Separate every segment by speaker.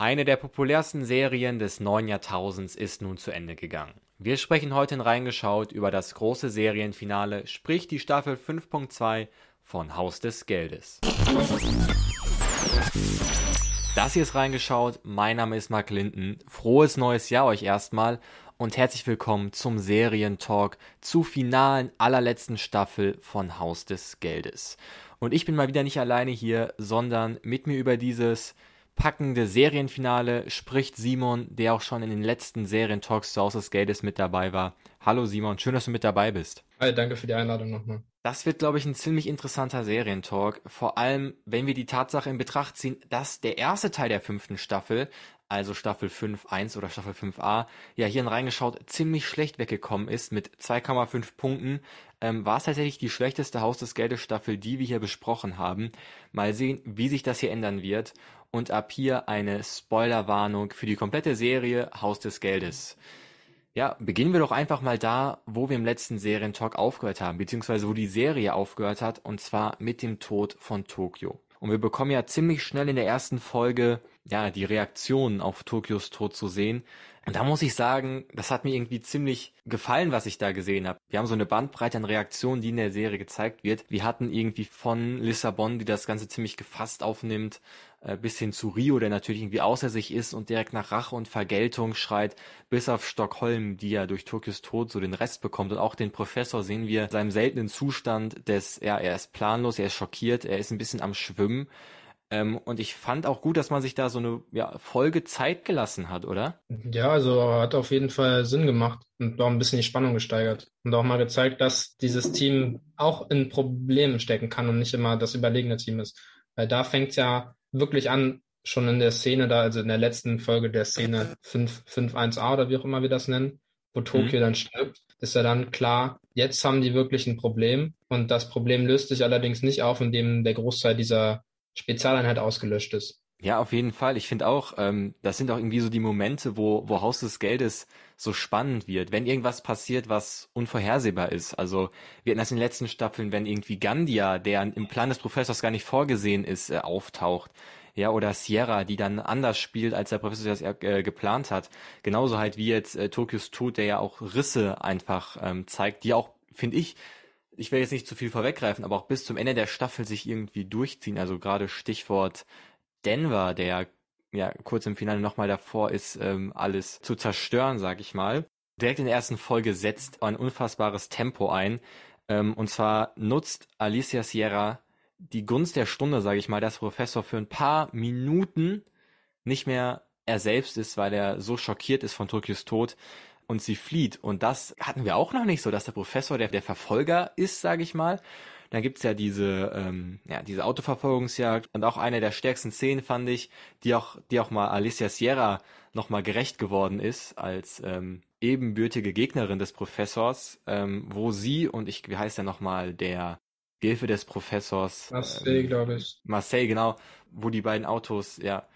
Speaker 1: Eine der populärsten Serien des neuen Jahrtausends ist nun zu Ende gegangen. Wir sprechen heute in Reingeschaut über das große Serienfinale, sprich die Staffel 5.2 von Haus des Geldes. Das hier ist Reingeschaut, mein Name ist Mark Linden. Frohes neues Jahr euch erstmal und herzlich willkommen zum Serientalk zu finalen allerletzten Staffel von Haus des Geldes. Und ich bin mal wieder nicht alleine hier, sondern mit mir über dieses packende Serienfinale spricht Simon, der auch schon in den letzten Serientalks zu Haus des Geldes mit dabei war. Hallo Simon, schön, dass du mit dabei bist.
Speaker 2: Hi, danke für die Einladung nochmal.
Speaker 1: Das wird, glaube ich, ein ziemlich interessanter Serientalk. Vor allem, wenn wir die Tatsache in Betracht ziehen, dass der erste Teil der fünften Staffel, also Staffel 5.1 oder Staffel 5a, ja hier reingeschaut, ziemlich schlecht weggekommen ist mit 2,5 Punkten. Ähm, war es tatsächlich die schlechteste Haus des Geldes Staffel, die wir hier besprochen haben. Mal sehen, wie sich das hier ändern wird und ab hier eine Spoilerwarnung für die komplette Serie Haus des Geldes. Ja, beginnen wir doch einfach mal da, wo wir im letzten Serientalk aufgehört haben, beziehungsweise wo die Serie aufgehört hat, und zwar mit dem Tod von Tokio. Und wir bekommen ja ziemlich schnell in der ersten Folge ja die Reaktionen auf Tokios Tod zu sehen. Und da muss ich sagen, das hat mir irgendwie ziemlich gefallen, was ich da gesehen habe. Wir haben so eine Bandbreite an Reaktionen, die in der Serie gezeigt wird. Wir hatten irgendwie von Lissabon, die das Ganze ziemlich gefasst aufnimmt, äh, bis hin zu Rio, der natürlich irgendwie außer sich ist und direkt nach Rache und Vergeltung schreit, bis auf Stockholm, die ja durch Tokios Tod so den Rest bekommt. Und auch den Professor sehen wir in seinem seltenen Zustand des, ja, er ist planlos, er ist schockiert, er ist ein bisschen am Schwimmen. Ähm, und ich fand auch gut, dass man sich da so eine ja, Folge Zeit gelassen hat, oder?
Speaker 2: Ja, also hat auf jeden Fall Sinn gemacht und auch ein bisschen die Spannung gesteigert. Und auch mal gezeigt, dass dieses Team auch in Problemen stecken kann und nicht immer das überlegene Team ist. Weil da fängt ja wirklich an, schon in der Szene da, also in der letzten Folge der Szene 5.1a oder wie auch immer wir das nennen, wo Tokio mhm. dann stirbt, ist ja dann klar, jetzt haben die wirklich ein Problem und das Problem löst sich allerdings nicht auf, indem der Großteil dieser Spezialeinheit ausgelöscht ist.
Speaker 1: Ja, auf jeden Fall. Ich finde auch, ähm, das sind auch irgendwie so die Momente, wo, wo Haus des Geldes so spannend wird. Wenn irgendwas passiert, was unvorhersehbar ist. Also wir hatten das in den letzten Staffeln, wenn irgendwie Gandia, der im Plan des Professors gar nicht vorgesehen ist, äh, auftaucht. Ja, oder Sierra, die dann anders spielt, als der Professor das äh, geplant hat. Genauso halt wie jetzt äh, Tokios Tod, der ja auch Risse einfach ähm, zeigt, die auch, finde ich, ich will jetzt nicht zu viel vorweggreifen, aber auch bis zum Ende der Staffel sich irgendwie durchziehen. Also gerade Stichwort Denver, der ja kurz im Finale nochmal davor ist, ähm, alles zu zerstören, sag ich mal. Direkt in der ersten Folge setzt ein unfassbares Tempo ein. Ähm, und zwar nutzt Alicia Sierra die Gunst der Stunde, sage ich mal, dass Professor für ein paar Minuten nicht mehr er selbst ist, weil er so schockiert ist von Tokios Tod, und sie flieht. Und das hatten wir auch noch nicht so, dass der Professor der, der Verfolger ist, sage ich mal. Dann gibt's ja diese, ähm, ja, diese Autoverfolgungsjagd und auch eine der stärksten Szenen fand ich, die auch, die auch mal Alicia Sierra nochmal gerecht geworden ist als ähm, ebenbürtige Gegnerin des Professors, ähm, wo sie und ich, wie heißt der nochmal, der Gehilfe des Professors.
Speaker 2: Marseille, ähm, glaube ich.
Speaker 1: Marseille, genau, wo die beiden Autos ja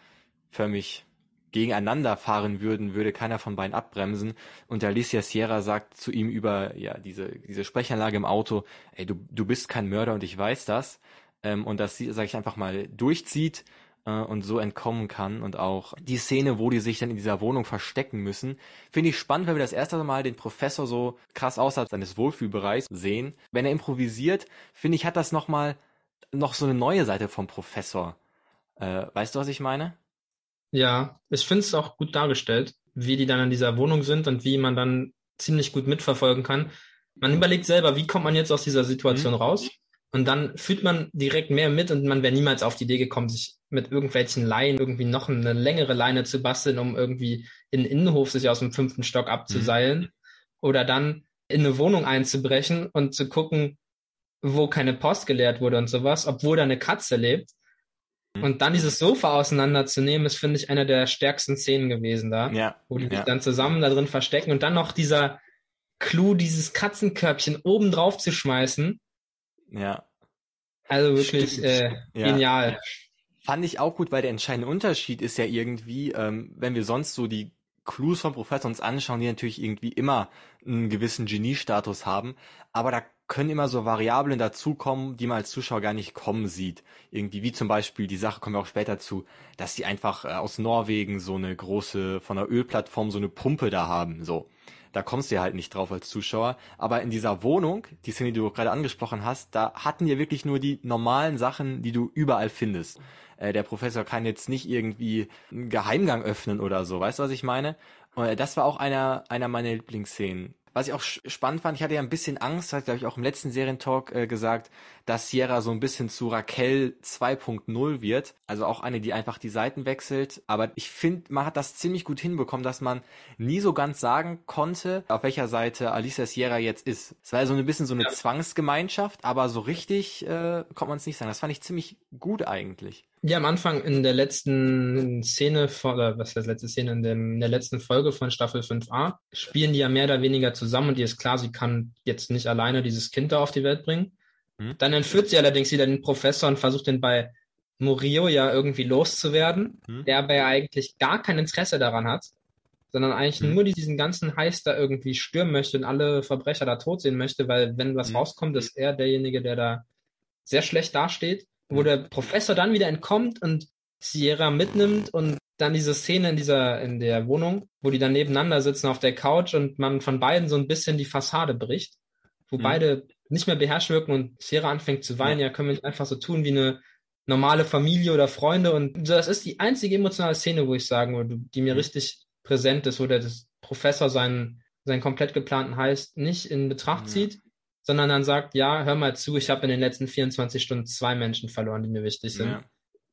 Speaker 1: förmlich gegeneinander fahren würden, würde keiner von beiden abbremsen. Und Alicia Sierra sagt zu ihm über ja diese diese Sprechanlage im Auto, ey, du du bist kein Mörder und ich weiß das. Ähm, und sie, sage ich einfach mal, durchzieht äh, und so entkommen kann. Und auch die Szene, wo die sich dann in dieser Wohnung verstecken müssen, finde ich spannend, wenn wir das erste Mal den Professor so krass außerhalb seines Wohlfühlbereichs sehen. Wenn er improvisiert, finde ich, hat das nochmal noch so eine neue Seite vom Professor. Äh, weißt du, was ich meine?
Speaker 2: Ja, ich finde es auch gut dargestellt, wie die dann in dieser Wohnung sind und wie man dann ziemlich gut mitverfolgen kann. Man überlegt selber, wie kommt man jetzt aus dieser Situation mhm. raus? Und dann fühlt man direkt mehr mit und man wäre niemals auf die Idee gekommen, sich mit irgendwelchen Leinen irgendwie noch eine längere Leine zu basteln, um irgendwie in den Innenhof sich aus dem fünften Stock abzuseilen mhm. oder dann in eine Wohnung einzubrechen und zu gucken, wo keine Post geleert wurde und sowas, obwohl da eine Katze lebt. Mhm. Und dann dieses Sofa auseinanderzunehmen, ist, finde ich, eine der stärksten Szenen gewesen da. Ja. Wo die ja. sich dann zusammen da drin verstecken und dann noch dieser Clou, dieses Katzenkörbchen oben drauf zu schmeißen.
Speaker 1: Ja.
Speaker 2: Also wirklich äh, ja. genial.
Speaker 1: Fand ich auch gut, weil der entscheidende Unterschied ist ja irgendwie, ähm, wenn wir sonst so die Clues von Professor uns anschauen, die natürlich irgendwie immer einen gewissen Geniestatus haben, aber da können immer so Variablen dazukommen, die man als Zuschauer gar nicht kommen sieht. Irgendwie, wie zum Beispiel, die Sache kommen wir auch später zu, dass die einfach äh, aus Norwegen so eine große, von der Ölplattform so eine Pumpe da haben, so. Da kommst du ja halt nicht drauf als Zuschauer. Aber in dieser Wohnung, die Szene, die du gerade angesprochen hast, da hatten wir wirklich nur die normalen Sachen, die du überall findest. Äh, der Professor kann jetzt nicht irgendwie einen Geheimgang öffnen oder so. Weißt du, was ich meine? Äh, das war auch einer, einer meiner Lieblingsszenen. Was ich auch spannend fand, ich hatte ja ein bisschen Angst, hat glaube ich auch im letzten Serientalk äh, gesagt, dass Sierra so ein bisschen zu Raquel 2.0 wird. Also auch eine, die einfach die Seiten wechselt. Aber ich finde, man hat das ziemlich gut hinbekommen, dass man nie so ganz sagen konnte, auf welcher Seite Alicia Sierra jetzt ist. Es war ja so ein bisschen so eine ja. Zwangsgemeinschaft, aber so richtig äh, konnte man es nicht sagen. Das fand ich ziemlich gut eigentlich.
Speaker 2: Ja, am Anfang in der letzten Szene von, oder was heißt letzte Szene, in, dem, in der letzten Folge von Staffel 5a, spielen die ja mehr oder weniger zusammen und ihr ist klar, sie kann jetzt nicht alleine dieses Kind da auf die Welt bringen. Hm. Dann entführt sie allerdings wieder den Professor und versucht den bei Murillo ja irgendwie loszuwerden, hm. der aber ja eigentlich gar kein Interesse daran hat, sondern eigentlich hm. nur diesen ganzen Heiß da irgendwie stürmen möchte und alle Verbrecher da tot sehen möchte, weil wenn was hm. rauskommt, ist er derjenige, der da sehr schlecht dasteht wo mhm. der Professor dann wieder entkommt und Sierra mitnimmt und dann diese Szene in dieser, in der Wohnung, wo die dann nebeneinander sitzen auf der Couch und man von beiden so ein bisschen die Fassade bricht, wo mhm. beide nicht mehr beherrscht wirken und Sierra anfängt zu weinen, ja, ja können wir nicht einfach so tun wie eine normale Familie oder Freunde und das ist die einzige emotionale Szene, wo ich sagen würde, die mir mhm. richtig präsent ist, wo der Professor seinen, seinen komplett geplanten Heiß nicht in Betracht zieht, sondern dann sagt, ja, hör mal zu, ich habe in den letzten 24 Stunden zwei Menschen verloren, die mir wichtig sind. Ja.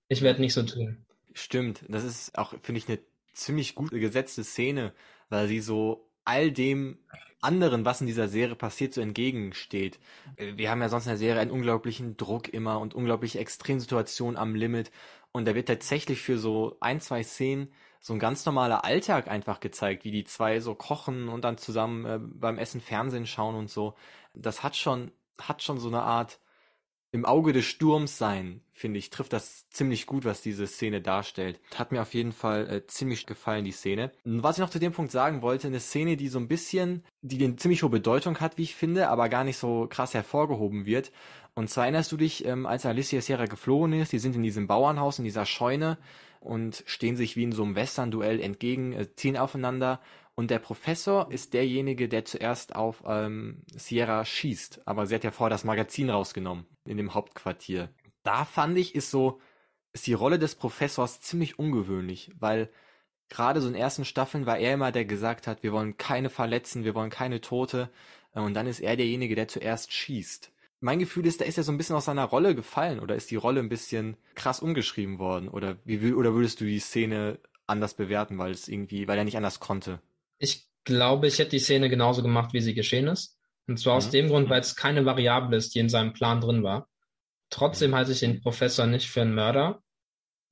Speaker 2: Ich werde nicht so tun.
Speaker 1: Stimmt, das ist auch, finde ich, eine ziemlich gut gesetzte Szene, weil sie so all dem anderen, was in dieser Serie passiert, so entgegensteht. Wir haben ja sonst in der Serie einen unglaublichen Druck immer und unglaubliche Extremsituationen am Limit. Und da wird tatsächlich für so ein, zwei Szenen so ein ganz normaler Alltag einfach gezeigt, wie die zwei so kochen und dann zusammen äh, beim Essen Fernsehen schauen und so. Das hat schon, hat schon so eine Art im Auge des Sturms sein, finde ich, trifft das ziemlich gut, was diese Szene darstellt. Hat mir auf jeden Fall äh, ziemlich gefallen, die Szene. Und was ich noch zu dem Punkt sagen wollte, eine Szene, die so ein bisschen, die eine ziemlich hohe Bedeutung hat, wie ich finde, aber gar nicht so krass hervorgehoben wird. Und zwar erinnerst du dich, ähm, als Alicia Sierra geflohen ist, die sind in diesem Bauernhaus, in dieser Scheune und stehen sich wie in so einem Western-Duell entgegen, äh, ziehen aufeinander und der Professor ist derjenige, der zuerst auf ähm, Sierra schießt. Aber sie hat ja vorher das Magazin rausgenommen in dem Hauptquartier. Da fand ich, ist so, ist die Rolle des Professors ziemlich ungewöhnlich, weil gerade so in ersten Staffeln war er immer der gesagt hat, wir wollen keine verletzen, wir wollen keine Tote. Äh, und dann ist er derjenige, der zuerst schießt mein Gefühl ist, da ist er so ein bisschen aus seiner Rolle gefallen oder ist die Rolle ein bisschen krass umgeschrieben worden oder wie oder würdest du die Szene anders bewerten, weil es irgendwie, weil er nicht anders konnte?
Speaker 2: Ich glaube, ich hätte die Szene genauso gemacht, wie sie geschehen ist. Und zwar mhm. aus dem Grund, weil es keine Variable ist, die in seinem Plan drin war. Trotzdem halte ich den Professor nicht für einen Mörder.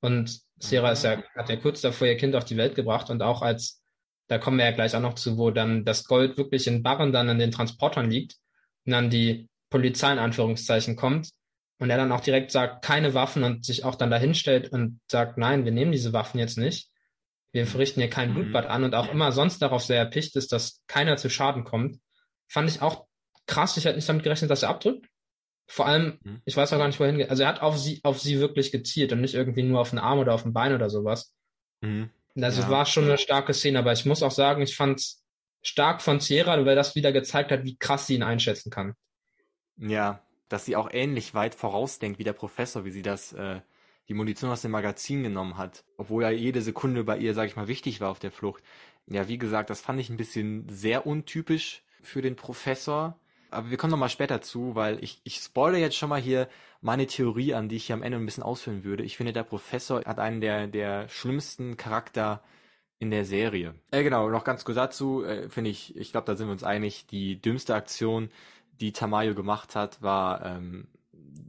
Speaker 2: Und Sarah ist ja, mhm. hat ja kurz davor ihr Kind auf die Welt gebracht und auch als, da kommen wir ja gleich auch noch zu, wo dann das Gold wirklich in Barren dann in den Transportern liegt und dann die Polizei in Anführungszeichen kommt und er dann auch direkt sagt, keine Waffen und sich auch dann dahinstellt und sagt, nein, wir nehmen diese Waffen jetzt nicht. Wir verrichten hier kein mhm. Blutbad an und auch immer sonst darauf sehr erpicht ist, dass keiner zu Schaden kommt. Fand ich auch krass. Ich hätte nicht damit gerechnet, dass er abdrückt. Vor allem, mhm. ich weiß auch gar nicht, wohin, also er hat auf sie, auf sie wirklich gezielt und nicht irgendwie nur auf den Arm oder auf den Bein oder sowas. Mhm. Also ja. war schon eine starke Szene, aber ich muss auch sagen, ich fand's stark von Sierra, weil das wieder gezeigt hat, wie krass sie ihn einschätzen kann.
Speaker 1: Ja, dass sie auch ähnlich weit vorausdenkt wie der Professor, wie sie das, äh, die Munition aus dem Magazin genommen hat. Obwohl ja jede Sekunde bei ihr, sag ich mal, wichtig war auf der Flucht. Ja, wie gesagt, das fand ich ein bisschen sehr untypisch für den Professor. Aber wir kommen nochmal später zu, weil ich, ich spoilere jetzt schon mal hier meine Theorie an, die ich hier am Ende ein bisschen ausführen würde. Ich finde, der Professor hat einen der, der schlimmsten Charakter in der Serie. Äh, genau, noch ganz kurz dazu, äh, finde ich, ich glaube, da sind wir uns einig, die dümmste Aktion die Tamayo gemacht hat, war ähm,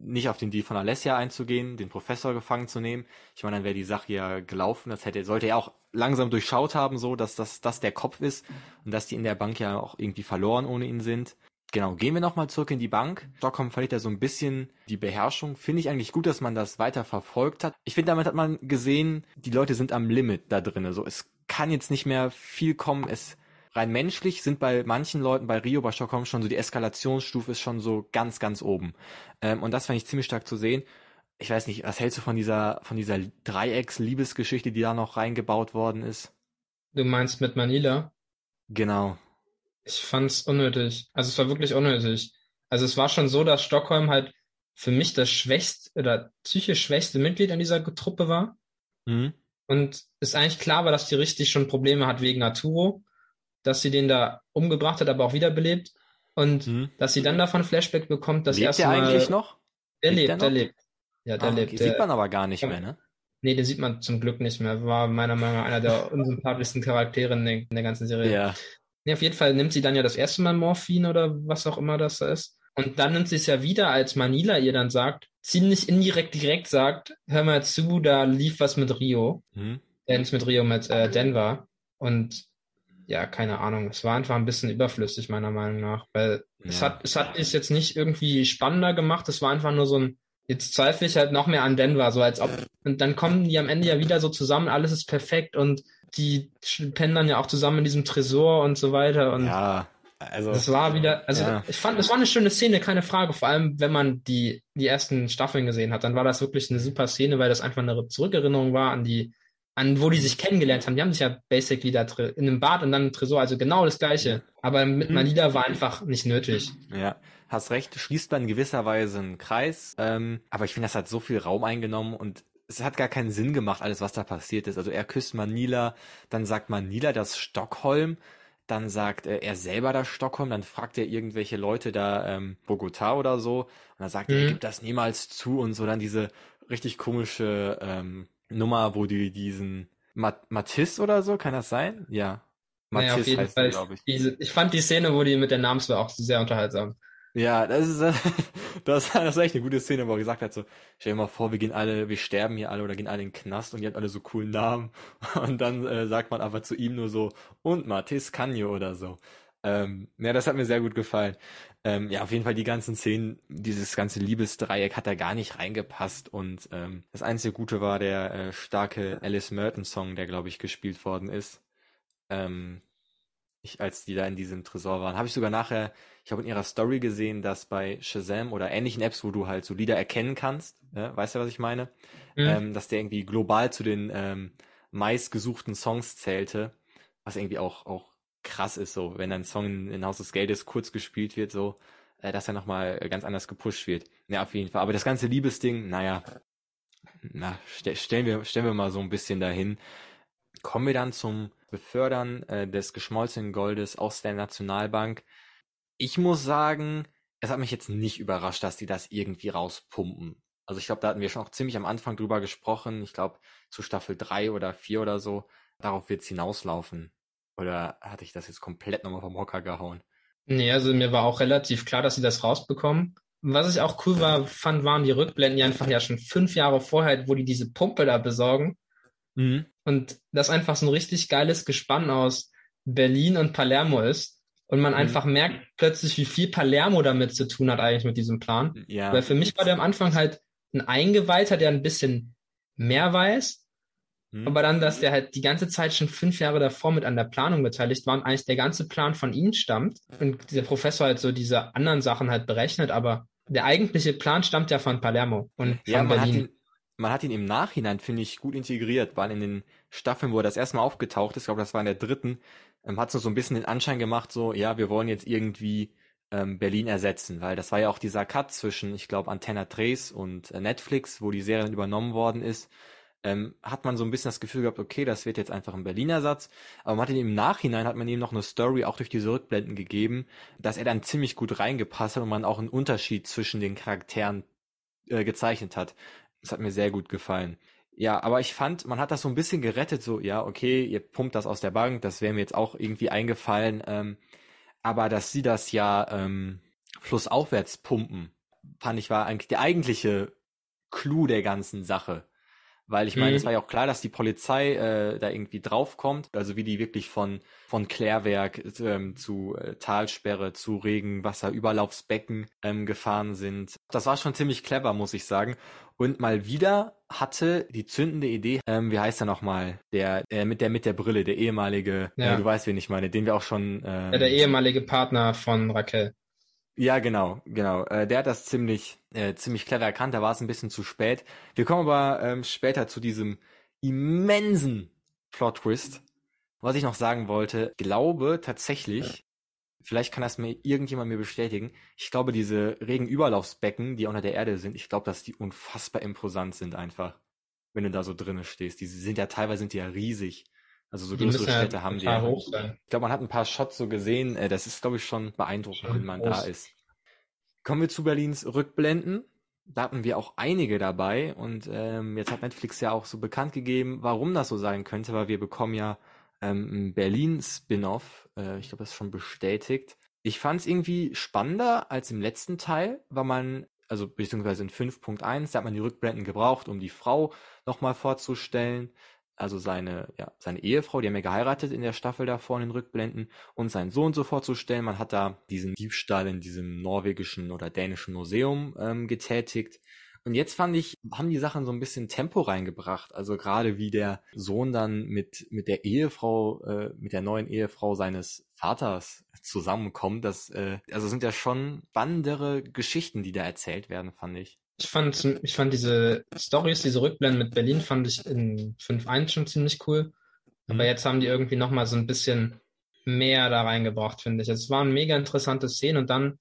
Speaker 1: nicht auf den Deal von Alessia einzugehen, den Professor gefangen zu nehmen. Ich meine, dann wäre die Sache ja gelaufen. Das hätte, sollte er auch langsam durchschaut haben, so dass das, das der Kopf ist und dass die in der Bank ja auch irgendwie verloren ohne ihn sind. Genau, gehen wir nochmal zurück in die Bank. Stockholm verliert ja so ein bisschen die Beherrschung. Finde ich eigentlich gut, dass man das weiter verfolgt hat. Ich finde, damit hat man gesehen, die Leute sind am Limit da drin. So, es kann jetzt nicht mehr viel kommen. Es rein menschlich sind bei manchen Leuten bei Rio, bei Stockholm schon so die Eskalationsstufe ist schon so ganz, ganz oben. Ähm, und das fand ich ziemlich stark zu sehen. Ich weiß nicht, was hältst du von dieser, von dieser Dreiecks-Liebesgeschichte, die da noch reingebaut worden ist?
Speaker 2: Du meinst mit Manila?
Speaker 1: Genau.
Speaker 2: Ich fand's unnötig. Also es war wirklich unnötig. Also es war schon so, dass Stockholm halt für mich das schwächste oder psychisch schwächste Mitglied in dieser Truppe war. Mhm. Und es eigentlich klar war, dass die richtig schon Probleme hat wegen Arturo, dass sie den da umgebracht hat, aber auch wiederbelebt. Und mhm. dass sie dann davon Flashback bekommt, dass
Speaker 1: lebt
Speaker 2: erste
Speaker 1: der
Speaker 2: Mal.
Speaker 1: eigentlich noch?
Speaker 2: Der lebt, lebt der, der lebt.
Speaker 1: Ja, der ah, lebt. Okay. Sieht man aber gar nicht mehr, ne?
Speaker 2: Nee, den sieht man zum Glück nicht mehr. War meiner Meinung nach einer der unsympathischsten Charaktere in der, in der ganzen Serie.
Speaker 1: Ja.
Speaker 2: Nee, auf jeden Fall nimmt sie dann ja das erste Mal Morphin oder was auch immer das da ist. Und dann nimmt sie es ja wieder, als Manila ihr dann sagt, ziemlich indirekt direkt sagt, hör mal zu, da lief was mit Rio. Mhm. Äh, nicht mit Rio, mit äh, Denver. Und ja, keine Ahnung. Es war einfach ein bisschen überflüssig, meiner Meinung nach. Weil ja. es hat, es hat es jetzt nicht irgendwie spannender gemacht. Es war einfach nur so ein, jetzt zweifle ich halt noch mehr an Denver, so als ob, und dann kommen die am Ende ja wieder so zusammen, alles ist perfekt und die pennen dann ja auch zusammen in diesem Tresor und so weiter und
Speaker 1: ja, also
Speaker 2: das war wieder, also ja. ich fand, das war eine schöne Szene, keine Frage, vor allem wenn man die die ersten Staffeln gesehen hat, dann war das wirklich eine super Szene, weil das einfach eine Zurückerinnerung war an die an wo die sich kennengelernt haben. Die haben sich ja basically da in einem Bad und dann im Tresor, also genau das gleiche. Aber mit mhm. Manila war einfach nicht nötig.
Speaker 1: Ja, hast recht, schließt man in gewisser Weise einen Kreis. Ähm, aber ich finde, das hat so viel Raum eingenommen und es hat gar keinen Sinn gemacht, alles, was da passiert ist. Also er küsst Manila, dann sagt Manila das Stockholm, dann sagt äh, er selber das Stockholm, dann fragt er irgendwelche Leute da, ähm, Bogota oder so, und dann sagt mhm. er, er gibt das niemals zu und so, dann diese richtig komische ähm, Nummer, wo die diesen Mat Matisse oder so, kann das sein? Ja.
Speaker 2: Matisse naja, auf jeden Fall, glaube ich. Diese, ich fand die Szene, wo die mit der Namenswahl auch sehr unterhaltsam.
Speaker 1: Ja, das ist, das, das ist echt eine gute Szene, wo er gesagt hat, so, stell dir mal vor, wir gehen alle, wir sterben hier alle oder gehen alle in den Knast und ihr habt alle so coolen Namen. Und dann äh, sagt man aber zu ihm nur so, und Matis Canio oder so. Ähm, ja, das hat mir sehr gut gefallen. Ähm, ja, auf jeden Fall die ganzen Szenen, dieses ganze Liebesdreieck hat da gar nicht reingepasst und ähm, das einzige Gute war der äh, starke Alice Merton Song, der glaube ich gespielt worden ist. Ähm, ich, als die da in diesem Tresor waren, habe ich sogar nachher, ich habe in ihrer Story gesehen, dass bei Shazam oder ähnlichen Apps, wo du halt so Lieder erkennen kannst, äh, weißt du, was ich meine? Mhm. Ähm, dass der irgendwie global zu den ähm, meistgesuchten Songs zählte, was irgendwie auch auch krass ist, so, wenn ein Song in, House of Geldes kurz gespielt wird, so, äh, dass er nochmal ganz anders gepusht wird. Ja, auf jeden Fall. Aber das ganze Liebesding, naja, na, st stellen wir, stellen wir mal so ein bisschen dahin. Kommen wir dann zum Befördern äh, des geschmolzenen Goldes aus der Nationalbank. Ich muss sagen, es hat mich jetzt nicht überrascht, dass die das irgendwie rauspumpen. Also ich glaube, da hatten wir schon auch ziemlich am Anfang drüber gesprochen. Ich glaube, zu Staffel 3 oder 4 oder so. Darauf wird es hinauslaufen. Oder hatte ich das jetzt komplett nochmal vom Hocker gehauen?
Speaker 2: Nee, also mir war auch relativ klar, dass sie das rausbekommen. Was ich auch cool war, fand, waren die Rückblenden, die einfach ja schon fünf Jahre vorher, wo die diese Pumpe da besorgen. Mhm. Und das einfach so ein richtig geiles Gespann aus Berlin und Palermo ist. Und man mhm. einfach merkt plötzlich, wie viel Palermo damit zu tun hat eigentlich mit diesem Plan. Ja. Weil für mich war der am Anfang halt ein Eingeweihter, der ein bisschen mehr weiß hm. Aber dann, dass der halt die ganze Zeit schon fünf Jahre davor mit an der Planung beteiligt war und eigentlich der ganze Plan von ihm stammt und der Professor halt so diese anderen Sachen halt berechnet, aber der eigentliche Plan stammt ja von Palermo und
Speaker 1: ja,
Speaker 2: von
Speaker 1: man
Speaker 2: Berlin.
Speaker 1: Hat ihn, man hat ihn im Nachhinein, finde ich, gut integriert, weil in den Staffeln, wo er das erste Mal aufgetaucht ist, ich glaube, das war in der dritten, ähm, hat es so ein bisschen den Anschein gemacht, so, ja, wir wollen jetzt irgendwie ähm, Berlin ersetzen, weil das war ja auch dieser Cut zwischen, ich glaube, Antenna Trace und äh, Netflix, wo die Serie dann übernommen worden ist ähm, hat man so ein bisschen das Gefühl gehabt, okay, das wird jetzt einfach ein Berliner Satz. Aber man hat ihm im Nachhinein hat man ihm noch eine Story auch durch diese Rückblenden gegeben, dass er dann ziemlich gut reingepasst hat und man auch einen Unterschied zwischen den Charakteren äh, gezeichnet hat. Das hat mir sehr gut gefallen. Ja, aber ich fand, man hat das so ein bisschen gerettet, so, ja, okay, ihr pumpt das aus der Bank, das wäre mir jetzt auch irgendwie eingefallen. Ähm, aber dass sie das ja ähm, flussaufwärts pumpen, fand ich war eigentlich der eigentliche Clou der ganzen Sache Weil ich meine,
Speaker 2: Mhm.
Speaker 1: es war ja auch klar, dass die Polizei äh, da irgendwie draufkommt. Also wie die wirklich von, von Klärwerk ähm, zu äh, Talsperre, zu Regenwasser, Überlaufsbecken ähm, gefahren sind. Das war schon ziemlich clever, muss ich sagen. Und mal wieder hatte die zündende Idee, ähm, wie heißt er nochmal? Der, äh, mit der mit der Brille, der ehemalige,
Speaker 2: Ja.
Speaker 1: äh, du weißt, wen ich meine, den wir auch schon. Ähm,
Speaker 2: Ja, der ehemalige Partner von Raquel.
Speaker 1: Ja, genau, genau. Äh, der hat das ziemlich, äh, ziemlich clever erkannt. Da war es ein bisschen zu spät. Wir kommen aber ähm, später zu diesem immensen Plot-Twist. Was ich noch sagen wollte, glaube tatsächlich, vielleicht kann das mir irgendjemand mir bestätigen, ich glaube, diese Regenüberlaufsbecken, die unter der Erde sind, ich glaube, dass die unfassbar imposant sind einfach, wenn du da so drinnen stehst. Die sind ja teilweise sind die ja riesig. Also so
Speaker 2: Die
Speaker 1: größere
Speaker 2: müssen ja
Speaker 1: Städte haben die. Ich glaube, man hat ein paar Shots so gesehen. Äh, das ist, glaube ich, schon beeindruckend,
Speaker 2: Schon
Speaker 1: wenn man
Speaker 2: groß.
Speaker 1: da ist. Kommen wir zu Berlins Rückblenden. Da hatten wir auch einige dabei und ähm, jetzt hat Netflix ja auch so bekannt gegeben, warum das so sein könnte, weil wir bekommen ja ähm, ein Berlin-Spin-off. Äh, ich glaube, das ist schon bestätigt. Ich fand es irgendwie spannender als im letzten Teil, weil man, also beziehungsweise in 5.1, da hat man die Rückblenden gebraucht, um die Frau nochmal vorzustellen. Also seine, ja, seine Ehefrau, die haben ja geheiratet in der Staffel davor in den Rückblenden und seinen Sohn so vorzustellen. Man hat da diesen Diebstahl in diesem norwegischen oder dänischen Museum ähm, getätigt. Und jetzt fand ich, haben die Sachen so ein bisschen Tempo reingebracht. Also gerade wie der Sohn dann mit, mit der Ehefrau, äh, mit der neuen Ehefrau seines Vaters zusammenkommt. Das, äh, also sind ja schon spannendere Geschichten, die da erzählt werden, fand ich.
Speaker 2: Ich fand, ich fand diese Stories, diese Rückblenden mit Berlin, fand ich in 5.1 schon ziemlich cool. Aber
Speaker 1: Mhm.
Speaker 2: jetzt haben die irgendwie nochmal so ein bisschen mehr da reingebracht, finde ich. Es waren mega interessante Szenen und dann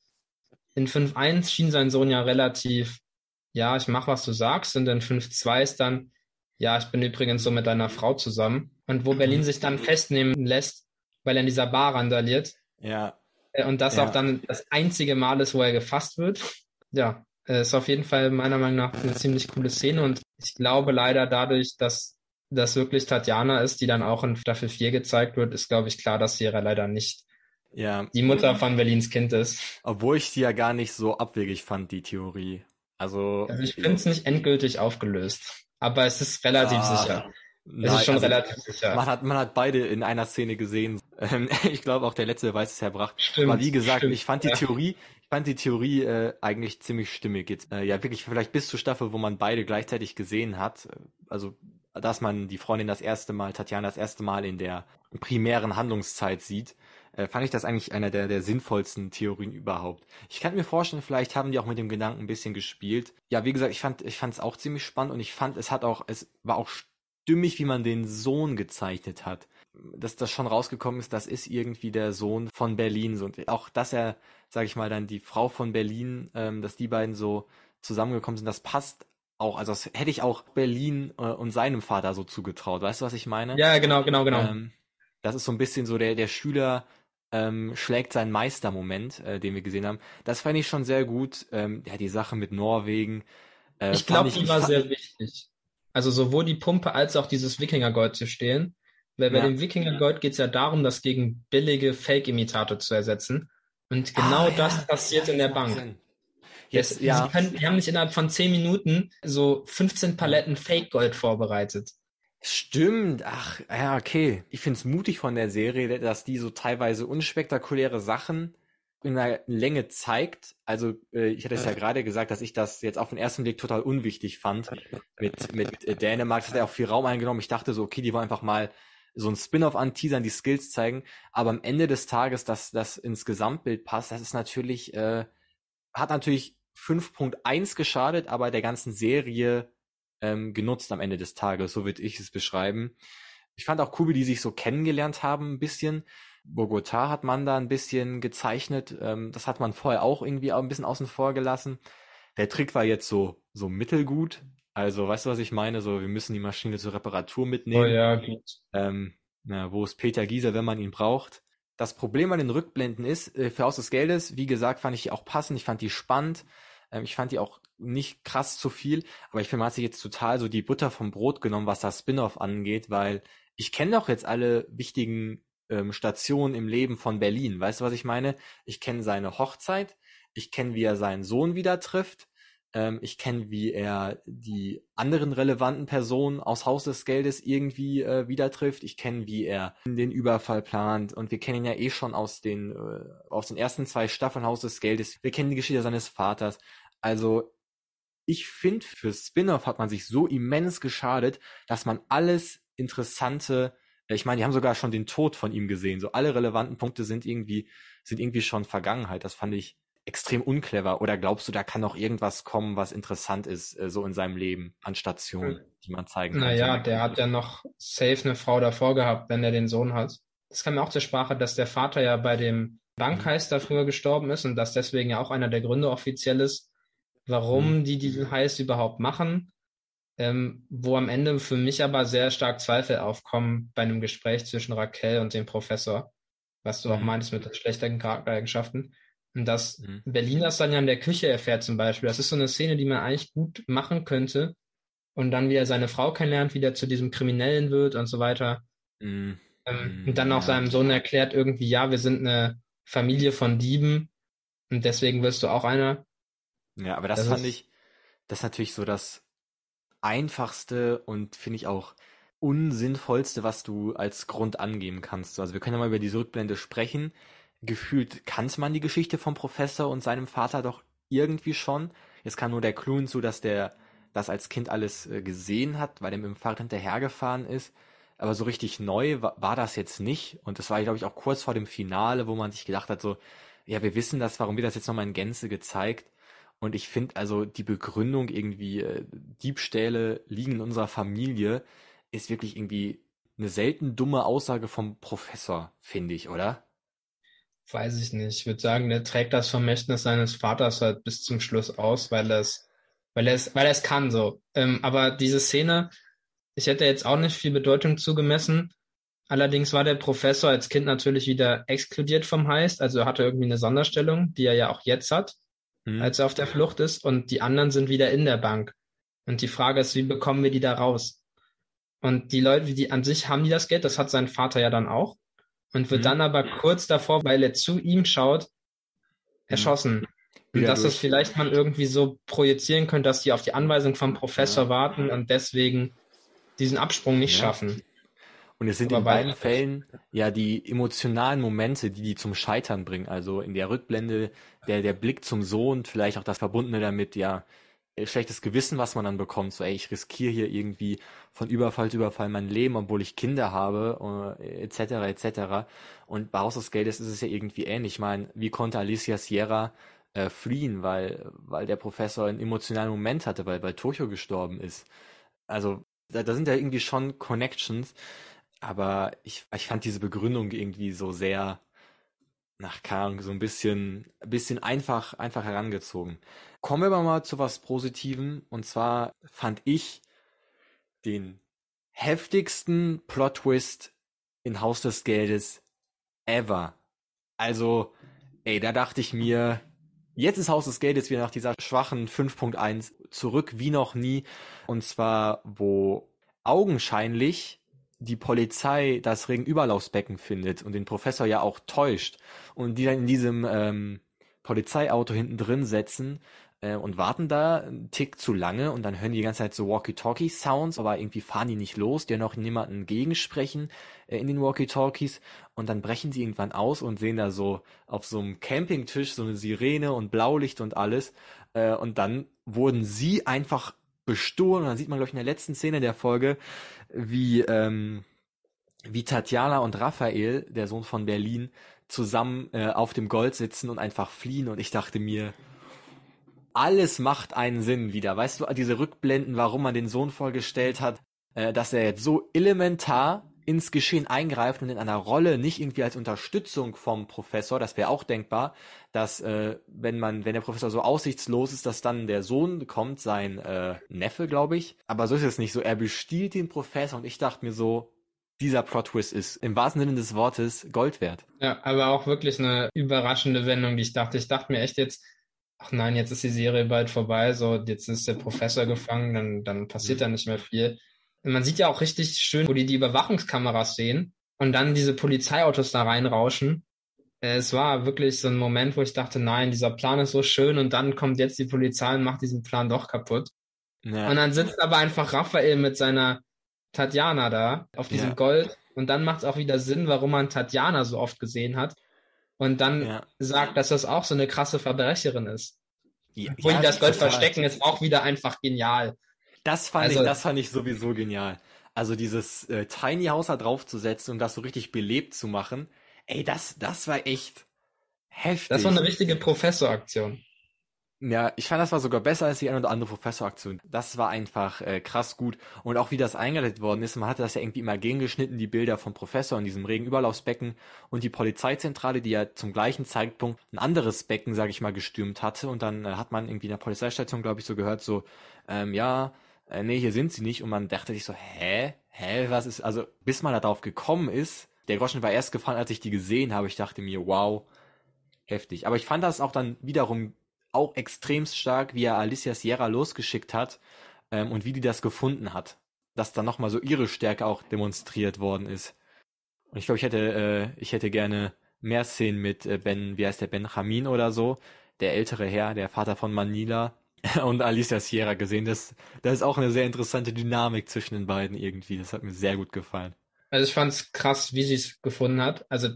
Speaker 2: in 5.1 schien sein Sohn ja relativ, ja, ich mach, was du sagst. Und in 5.2 ist dann, ja, ich bin übrigens so mit deiner Frau zusammen. Und wo Berlin sich dann festnehmen lässt, weil er in dieser Bar randaliert.
Speaker 1: Ja,
Speaker 2: Äh, Und das
Speaker 1: Ja.
Speaker 2: auch dann das einzige Mal ist, wo er gefasst wird. Ja, ist auf jeden Fall meiner Meinung nach eine ziemlich coole Szene und ich glaube leider dadurch, dass das wirklich Tatjana ist, die dann auch in Staffel 4 gezeigt wird, ist, glaube ich, klar, dass sie ja leider nicht
Speaker 1: ja.
Speaker 2: die Mutter von Berlins Kind ist.
Speaker 1: Obwohl ich die ja gar nicht so abwegig fand, die Theorie. Also,
Speaker 2: Also ich finde es nicht endgültig aufgelöst, aber es ist relativ
Speaker 1: Ah,
Speaker 2: sicher. Es
Speaker 1: nein,
Speaker 2: ist schon
Speaker 1: also,
Speaker 2: relativ sicher.
Speaker 1: Man hat, man hat beide in einer Szene gesehen. Ähm, ich glaube auch der letzte weiß es herbracht.
Speaker 2: Stimmt,
Speaker 1: Aber wie gesagt,
Speaker 2: stimmt,
Speaker 1: ich fand die
Speaker 2: ja.
Speaker 1: Theorie, ich fand die Theorie äh, eigentlich ziemlich stimmig. Jetzt, äh, ja, wirklich vielleicht bis zur Staffel, wo man beide gleichzeitig gesehen hat. Also, dass man die Freundin das erste Mal, Tatjana das erste Mal in der primären Handlungszeit sieht, äh, fand ich das eigentlich einer der, der sinnvollsten Theorien überhaupt. Ich kann mir vorstellen, vielleicht haben die auch mit dem Gedanken ein bisschen gespielt. Ja, wie gesagt, ich fand, ich fand es auch ziemlich spannend und ich fand, es hat auch, es war auch stimmig, wie man den Sohn gezeichnet hat. Dass das schon rausgekommen ist, das ist irgendwie der Sohn von Berlin. So, Und auch, dass er, sag ich mal, dann die Frau von Berlin, ähm, dass die beiden so zusammengekommen sind, das passt auch. Also das hätte ich auch Berlin äh, und seinem Vater so zugetraut. Weißt du, was ich meine?
Speaker 2: Ja, genau, genau, genau.
Speaker 1: Ähm, das ist so ein bisschen so der, der Schüler ähm, schlägt seinen Meister-Moment, äh, den wir gesehen haben. Das fand ich schon sehr gut. Ähm, ja, die Sache mit Norwegen. Äh,
Speaker 2: ich glaube, die war sehr wichtig. Also sowohl die Pumpe als auch dieses Wikingergold zu stehlen. Weil bei
Speaker 1: Ja.
Speaker 2: dem Wikingergold geht es ja darum, das gegen billige Fake-Imitate zu ersetzen. Und genau
Speaker 1: Ah,
Speaker 2: das
Speaker 1: ja,
Speaker 2: passiert
Speaker 1: ja,
Speaker 2: in der
Speaker 1: das
Speaker 2: Bank.
Speaker 1: Sinn.
Speaker 2: Jetzt,
Speaker 1: Jetzt, ja.
Speaker 2: sie, können, die haben nicht innerhalb von 10 Minuten so 15 Paletten Fake-Gold vorbereitet.
Speaker 1: Stimmt, ach, ja, okay. Ich find's mutig von der Serie, dass die so teilweise unspektakuläre Sachen in einer Länge zeigt. Also, äh, ich hatte es ja gerade gesagt, dass ich das jetzt auf den ersten Blick total unwichtig fand. Mit, mit äh, Dänemark, das hat ja auch viel Raum eingenommen. Ich dachte so, okay, die wollen einfach mal so ein Spin-off anteasern, die Skills zeigen. Aber am Ende des Tages, dass das ins Gesamtbild passt, das ist natürlich, äh, hat natürlich 5.1 geschadet, aber der ganzen Serie ähm, genutzt am Ende des Tages, so würde ich es beschreiben. Ich fand auch cool, wie die sich so kennengelernt haben, ein bisschen. Bogota hat man da ein bisschen gezeichnet. Ähm, das hat man vorher auch irgendwie auch ein bisschen außen vor gelassen. Der Trick war jetzt so, so mittelgut. Also, weißt du, was ich meine? So, wir müssen die Maschine zur Reparatur mitnehmen.
Speaker 2: Oh ja, gut.
Speaker 1: Ähm, na, wo ist Peter Gieser, wenn man ihn braucht? Das Problem an den Rückblenden ist, äh, für Haus des Geldes, wie gesagt, fand ich die auch passend, ich fand die spannend, ähm, ich fand die auch nicht krass zu viel, aber ich finde, man hat sich jetzt total so die Butter vom Brot genommen, was das Spin-off angeht, weil ich kenne doch jetzt alle wichtigen ähm, Stationen im Leben von Berlin. Weißt du, was ich meine? Ich kenne seine Hochzeit, ich kenne, wie er seinen Sohn wieder trifft, Ähm, ich kenne, wie er die anderen relevanten Personen aus Haus des Geldes irgendwie äh, wieder trifft. Ich kenne, wie er den Überfall plant. Und wir kennen ihn ja eh schon aus den, äh, aus den ersten zwei Staffeln Haus des Geldes. Wir kennen die Geschichte seines Vaters. Also ich finde, für Spin-off hat man sich so immens geschadet, dass man alles Interessante, ich meine, die haben sogar schon den Tod von ihm gesehen. So alle relevanten Punkte sind irgendwie, sind irgendwie schon Vergangenheit. Das fand ich extrem unclever. Oder glaubst du, da kann noch irgendwas kommen, was interessant ist, äh, so in seinem Leben an Stationen, die man zeigen kann?
Speaker 2: Naja, der hat ja noch safe eine Frau davor gehabt, wenn er den Sohn hat. Das kam mir auch zur Sprache, dass der Vater ja bei dem Bankheist mhm. früher gestorben ist und dass deswegen ja auch einer der Gründe offiziell ist, warum mhm. die diesen Heist überhaupt machen. Ähm, wo am Ende für mich aber sehr stark Zweifel aufkommen bei einem Gespräch zwischen Raquel und dem Professor, was du mhm. auch meintest mit schlechten Charaktereigenschaften. Und dass mhm. Berlin das dann ja in der Küche erfährt zum Beispiel. Das ist so eine Szene, die man eigentlich gut machen könnte. Und dann, wie er seine Frau kennenlernt, wie der zu diesem Kriminellen wird und so weiter. Mhm. Ähm, und dann auch seinem Sohn erklärt irgendwie, ja, wir sind eine Familie von Dieben und deswegen wirst du auch einer.
Speaker 1: Ja, aber das, das fand ich, das ist natürlich so das einfachste und finde ich auch unsinnvollste, was du als Grund angeben kannst. Also wir können ja mal über diese Rückblende sprechen gefühlt kannte man die Geschichte vom Professor und seinem Vater doch irgendwie schon. Jetzt kam nur der Clou hinzu, dass der das als Kind alles äh, gesehen hat, weil er mit dem Fahrrad hinterhergefahren ist. Aber so richtig neu war, war das jetzt nicht. Und das war, glaube ich, auch kurz vor dem Finale, wo man sich gedacht hat, so, ja, wir wissen das, warum wird das jetzt nochmal in Gänze gezeigt? Und ich finde also die Begründung irgendwie, äh, Diebstähle liegen in unserer Familie, ist wirklich irgendwie eine selten dumme Aussage vom Professor, finde ich, oder?
Speaker 2: weiß ich nicht. Ich würde sagen, der trägt das Vermächtnis seines Vaters halt bis zum Schluss aus, weil er es, weil er es, weil kann so. Ähm, aber diese Szene, ich hätte jetzt auch nicht viel Bedeutung zugemessen. Allerdings war der Professor als Kind natürlich wieder exkludiert vom Heist, also er hatte irgendwie eine Sonderstellung, die er ja auch jetzt hat, mhm. als er auf der Flucht ist, und die anderen sind wieder in der Bank. Und die Frage ist, wie bekommen wir die da raus? Und die Leute, die an sich haben die das Geld, das hat sein Vater ja dann auch und wird mhm. dann aber kurz davor, weil er zu ihm schaut, mhm. erschossen. Und dass das vielleicht man irgendwie so projizieren könnte, dass die auf die Anweisung vom Professor ja. warten und deswegen diesen Absprung nicht ja. schaffen.
Speaker 1: Und es sind aber in beiden Fällen ja die emotionalen Momente, die die zum Scheitern bringen. Also in der Rückblende der, der Blick zum Sohn, vielleicht auch das Verbundene damit, ja, äh, schlechtes Gewissen, was man dann bekommt, so ey, ich riskiere hier irgendwie von Überfall zu Überfall mein Leben, obwohl ich Kinder habe, äh, etc. etc. Und bei Haus des Geldes ist es ja irgendwie ähnlich. Ich meine, wie konnte Alicia Sierra äh, fliehen, weil, weil der Professor einen emotionalen Moment hatte, weil, weil Tokio gestorben ist. Also da, da sind ja irgendwie schon Connections, aber ich, ich fand diese Begründung irgendwie so sehr nach keine so ein bisschen, bisschen einfach, einfach herangezogen. Kommen wir aber mal zu was Positivem. Und zwar fand ich den heftigsten Plot-Twist in Haus des Geldes ever. Also, ey, da dachte ich mir, jetzt ist Haus des Geldes wieder nach dieser schwachen 5.1 zurück wie noch nie. Und zwar, wo augenscheinlich die Polizei das Regenüberlaufsbecken findet und den Professor ja auch täuscht und die dann in diesem ähm, Polizeiauto hinten drin setzen äh, und warten da einen Tick zu lange und dann hören die die ganze Zeit so Walkie-Talkie-Sounds, aber irgendwie fahren die nicht los, die noch niemanden gegensprechen äh, in den Walkie-Talkies und dann brechen sie irgendwann aus und sehen da so auf so einem Campingtisch so eine Sirene und Blaulicht und alles äh, und dann wurden sie einfach bestohlen und dann sieht man glaube ich in der letzten Szene der Folge, wie ähm, wie Tatjana und Raphael, der Sohn von Berlin, zusammen äh, auf dem Gold sitzen und einfach fliehen und ich dachte mir, alles macht einen Sinn wieder. Weißt du, diese Rückblenden, warum man den Sohn vorgestellt hat, äh, dass er jetzt so elementar ins Geschehen eingreift und in einer Rolle nicht irgendwie als Unterstützung vom Professor, das wäre auch denkbar, dass äh, wenn man, wenn der Professor so aussichtslos ist, dass dann der Sohn kommt, sein äh, Neffe, glaube ich. Aber so ist es nicht so. Er bestiehlt den Professor und ich dachte mir so, dieser Plot-Twist ist im wahrsten Sinne des Wortes Gold wert.
Speaker 2: Ja, aber auch wirklich eine überraschende Wendung, die ich dachte. Ich dachte mir echt jetzt, ach nein, jetzt ist die Serie bald vorbei, so jetzt ist der Professor gefangen, dann, dann passiert mhm. da nicht mehr viel. Man sieht ja auch richtig schön, wo die die Überwachungskameras sehen und dann diese Polizeiautos da reinrauschen. es war wirklich so ein Moment, wo ich dachte, nein, dieser Plan ist so schön und dann kommt jetzt die Polizei und macht diesen Plan doch kaputt. Ja. Und dann sitzt aber einfach Raphael mit seiner Tatjana da auf diesem ja. Gold und dann macht es auch wieder Sinn, warum man Tatjana so oft gesehen hat und dann ja. sagt, dass das auch so eine krasse Verbrecherin ist. Ja, Wo die das Gold verstecken, ist auch wieder einfach genial.
Speaker 1: Das fand also, ich, das fand ich sowieso genial. Also dieses äh, Tiny House da draufzusetzen und das so richtig belebt zu machen, ey, das, das war echt heftig.
Speaker 2: Das war eine richtige Professoraktion.
Speaker 1: Ja, ich fand, das war sogar besser als die eine oder andere Professoraktion. Das war einfach äh, krass gut. Und auch wie das eingeleitet worden ist, man hatte das ja irgendwie immer gegengeschnitten, die Bilder vom Professor in diesem Regenüberlaufsbecken und die Polizeizentrale, die ja zum gleichen Zeitpunkt ein anderes Becken, sag ich mal, gestürmt hatte. Und dann äh, hat man irgendwie in der Polizeistation, glaube ich, so gehört, so, ähm, ja, äh, nee, hier sind sie nicht. Und man dachte sich so, hä? Hä, was ist, also bis man da drauf gekommen ist, der Groschen war erst gefallen, als ich die gesehen habe. Ich dachte mir, wow, heftig. Aber ich fand das auch dann wiederum auch extremst stark, wie er Alicia Sierra losgeschickt hat ähm, und wie die das gefunden hat. Dass dann nochmal so ihre Stärke auch demonstriert worden ist. Und ich glaube, ich hätte, äh, ich hätte gerne mehr Szenen mit äh, Ben, wie heißt der, Benjamin oder so, der ältere Herr, der Vater von Manila und Alicia Sierra gesehen. Das, das ist auch eine sehr interessante Dynamik zwischen den beiden irgendwie. Das hat mir sehr gut gefallen.
Speaker 2: Also ich fand es krass, wie sie es gefunden hat. Also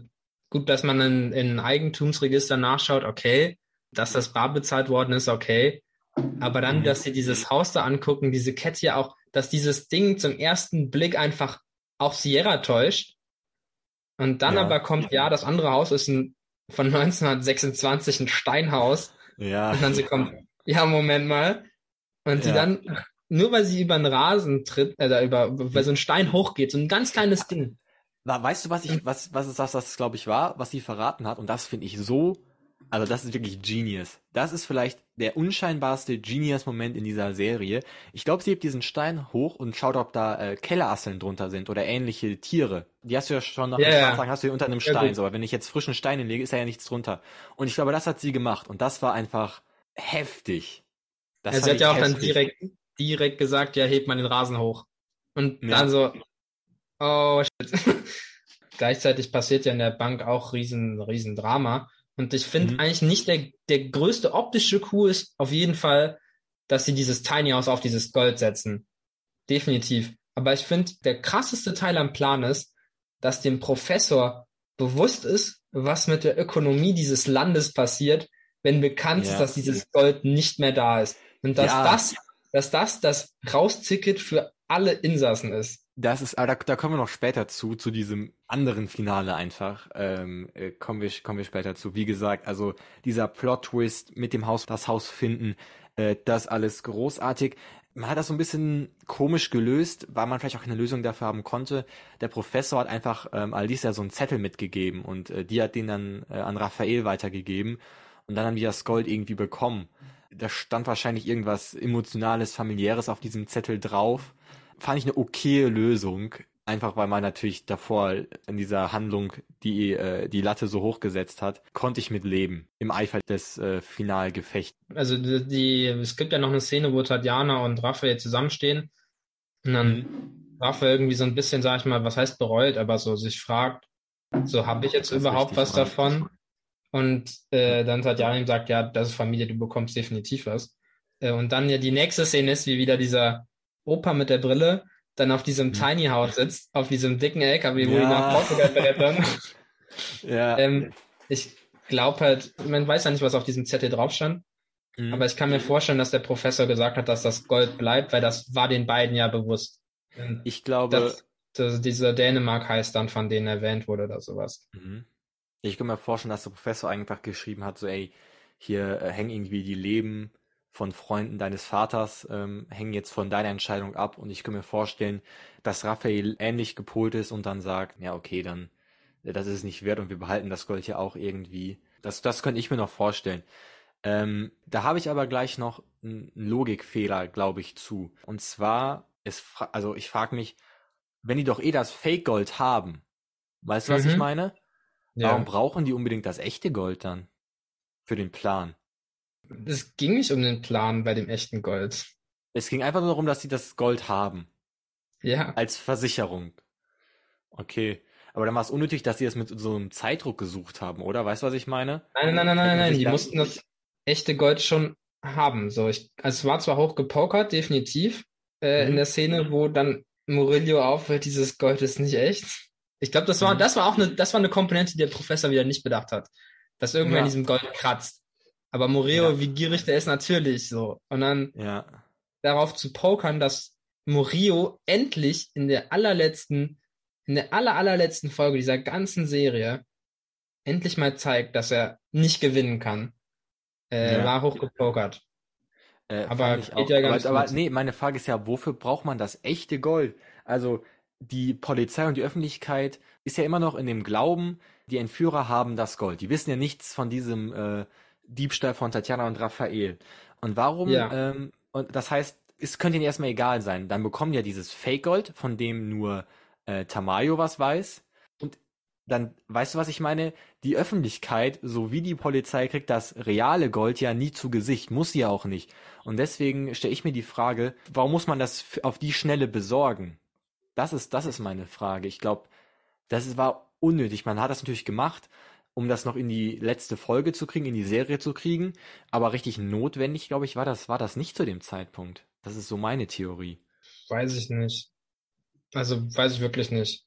Speaker 2: gut, dass man in, in Eigentumsregister nachschaut, okay, dass das bar bezahlt worden ist, okay. Aber dann, mhm. dass sie dieses Haus da angucken, diese Kette ja auch, dass dieses Ding zum ersten Blick einfach auch Sierra täuscht. Und dann ja. aber kommt, ja, das andere Haus ist ein, von 1926 ein Steinhaus.
Speaker 1: Ja.
Speaker 2: Und dann sie kommt, ja, Moment mal. Und ja. sie dann, nur weil sie über einen Rasen tritt, äh, über, über so einen Stein hochgeht, so ein ganz kleines Ding.
Speaker 1: Weißt du, was ich, was, was ist das, das glaube ich war, was sie verraten hat? Und das finde ich so also das ist wirklich Genius. Das ist vielleicht der unscheinbarste Genius-Moment in dieser Serie. Ich glaube, sie hebt diesen Stein hoch und schaut, ob da äh, Kellerasseln drunter sind oder ähnliche Tiere. Die hast du ja schon nach
Speaker 2: yeah,
Speaker 1: Sagen, hast du hier unter einem Stein. Ja, so, aber wenn ich jetzt frischen Stein hinlege, ist da ja nichts drunter. Und ich glaube, das hat sie gemacht. Und das war einfach heftig.
Speaker 2: Das ja, sie hat ja auch heftig. dann direkt, direkt gesagt, ja, hebt man den Rasen hoch. Und ja. dann so, oh shit. Gleichzeitig passiert ja in der Bank auch riesen, riesen Drama. Und ich finde mhm. eigentlich nicht der, der größte optische Coup ist auf jeden Fall, dass sie dieses Tiny House auf dieses Gold setzen. Definitiv. Aber ich finde, der krasseste Teil am Plan ist, dass dem Professor bewusst ist, was mit der Ökonomie dieses Landes passiert, wenn bekannt ja. ist, dass dieses Gold nicht mehr da ist. Und dass ja. das, dass das das Rausticket für alle Insassen ist.
Speaker 1: Das ist, aber da, da kommen wir noch später zu, zu diesem anderen Finale einfach. Ähm, äh, kommen, wir, kommen wir später zu. Wie gesagt, also dieser Plot-Twist mit dem Haus, das Haus finden, äh, das alles großartig. Man hat das so ein bisschen komisch gelöst, weil man vielleicht auch keine Lösung dafür haben konnte. Der Professor hat einfach ähm, Alicia so einen Zettel mitgegeben und äh, die hat den dann äh, an Raphael weitergegeben und dann haben die das Gold irgendwie bekommen. Da stand wahrscheinlich irgendwas Emotionales, Familiäres auf diesem Zettel drauf fand ich eine okaye Lösung. Einfach weil man natürlich davor in dieser Handlung die, äh, die Latte so hoch gesetzt hat, konnte ich mit leben. Im Eifer des äh, Finalgefechts.
Speaker 2: Also die, die, es gibt ja noch eine Szene, wo Tatjana und Raphael zusammenstehen. Und dann mhm. Raphael irgendwie so ein bisschen, sag ich mal, was heißt bereut, aber so sich fragt, so habe ich jetzt überhaupt was fragt. davon? Und äh, dann Tatjana ihm sagt, ja, das ist Familie, du bekommst definitiv was. Äh, und dann ja die nächste Szene ist, wie wieder dieser Opa mit der Brille dann auf diesem mhm. Tiny House sitzt, auf diesem dicken LKW, wo ja. die nach Portugal brettern. ja. Ähm, ich glaube halt, man weiß ja nicht, was auf diesem Zettel drauf stand. Mhm. Aber ich kann mir vorstellen, dass der Professor gesagt hat, dass das Gold bleibt, weil das war den beiden ja bewusst.
Speaker 1: Ich glaube. Dass,
Speaker 2: dass dieser Dänemark heißt dann, von denen erwähnt wurde oder sowas.
Speaker 1: Mhm. Ich kann mir vorstellen, dass der Professor einfach geschrieben hat, so, ey, hier äh, hängen irgendwie die Leben von Freunden deines Vaters ähm, hängen jetzt von deiner Entscheidung ab und ich kann mir vorstellen, dass Raphael ähnlich gepolt ist und dann sagt, ja okay, dann äh, das ist es nicht wert und wir behalten das Gold ja auch irgendwie. Das, das könnte ich mir noch vorstellen. Ähm, da habe ich aber gleich noch einen Logikfehler, glaube ich, zu. Und zwar, es also ich frage mich, wenn die doch eh das Fake-Gold haben, weißt du, was mhm. ich meine? Ja. Warum brauchen die unbedingt das echte Gold dann? Für den Plan.
Speaker 2: Es ging nicht um den Plan bei dem echten Gold.
Speaker 1: Es ging einfach nur darum, dass sie das Gold haben.
Speaker 2: Ja.
Speaker 1: Als Versicherung. Okay. Aber dann war es unnötig, dass sie das mit so einem Zeitdruck gesucht haben, oder? Weißt du, was ich meine?
Speaker 2: Nein, nein, nein, nein, nein, nein. Die mussten das echte Gold schon haben. So, ich, also es war zwar hoch gepokert, definitiv, äh, mhm. in der Szene, wo dann Murillo aufhört, dieses Gold ist nicht echt. Ich glaube, das war, mhm. das war auch eine, das war eine Komponente, die der Professor wieder nicht bedacht hat. Dass irgendwer ja. in diesem Gold kratzt. Aber Murillo, ja. wie gierig der ist, natürlich so. Und dann
Speaker 1: ja.
Speaker 2: darauf zu pokern, dass Murillo endlich in der allerletzten, in der aller, allerletzten Folge dieser ganzen Serie endlich mal zeigt, dass er nicht gewinnen kann. Äh, ja. War hochgepokert.
Speaker 1: Äh, aber geht auch, ja ganz aber, aber nee, meine Frage ist ja, wofür braucht man das echte Gold? Also die Polizei und die Öffentlichkeit ist ja immer noch in dem Glauben, die Entführer haben das Gold. Die wissen ja nichts von diesem äh, Diebstahl von Tatjana und Raphael. Und warum? Ja. Ähm, und das heißt, es könnte ihnen erstmal egal sein. Dann bekommen ja dieses Fake-Gold, von dem nur äh, Tamayo was weiß. Und dann, weißt du, was ich meine? Die Öffentlichkeit sowie die Polizei kriegt das reale Gold ja nie zu Gesicht, muss sie ja auch nicht. Und deswegen stelle ich mir die Frage, warum muss man das auf die Schnelle besorgen? Das ist, das ist meine Frage. Ich glaube, das war unnötig. Man hat das natürlich gemacht, um das noch in die letzte Folge zu kriegen, in die Serie zu kriegen. Aber richtig notwendig, glaube ich, war das, war das nicht zu dem Zeitpunkt. Das ist so meine Theorie.
Speaker 2: Weiß ich nicht. Also weiß ich wirklich nicht.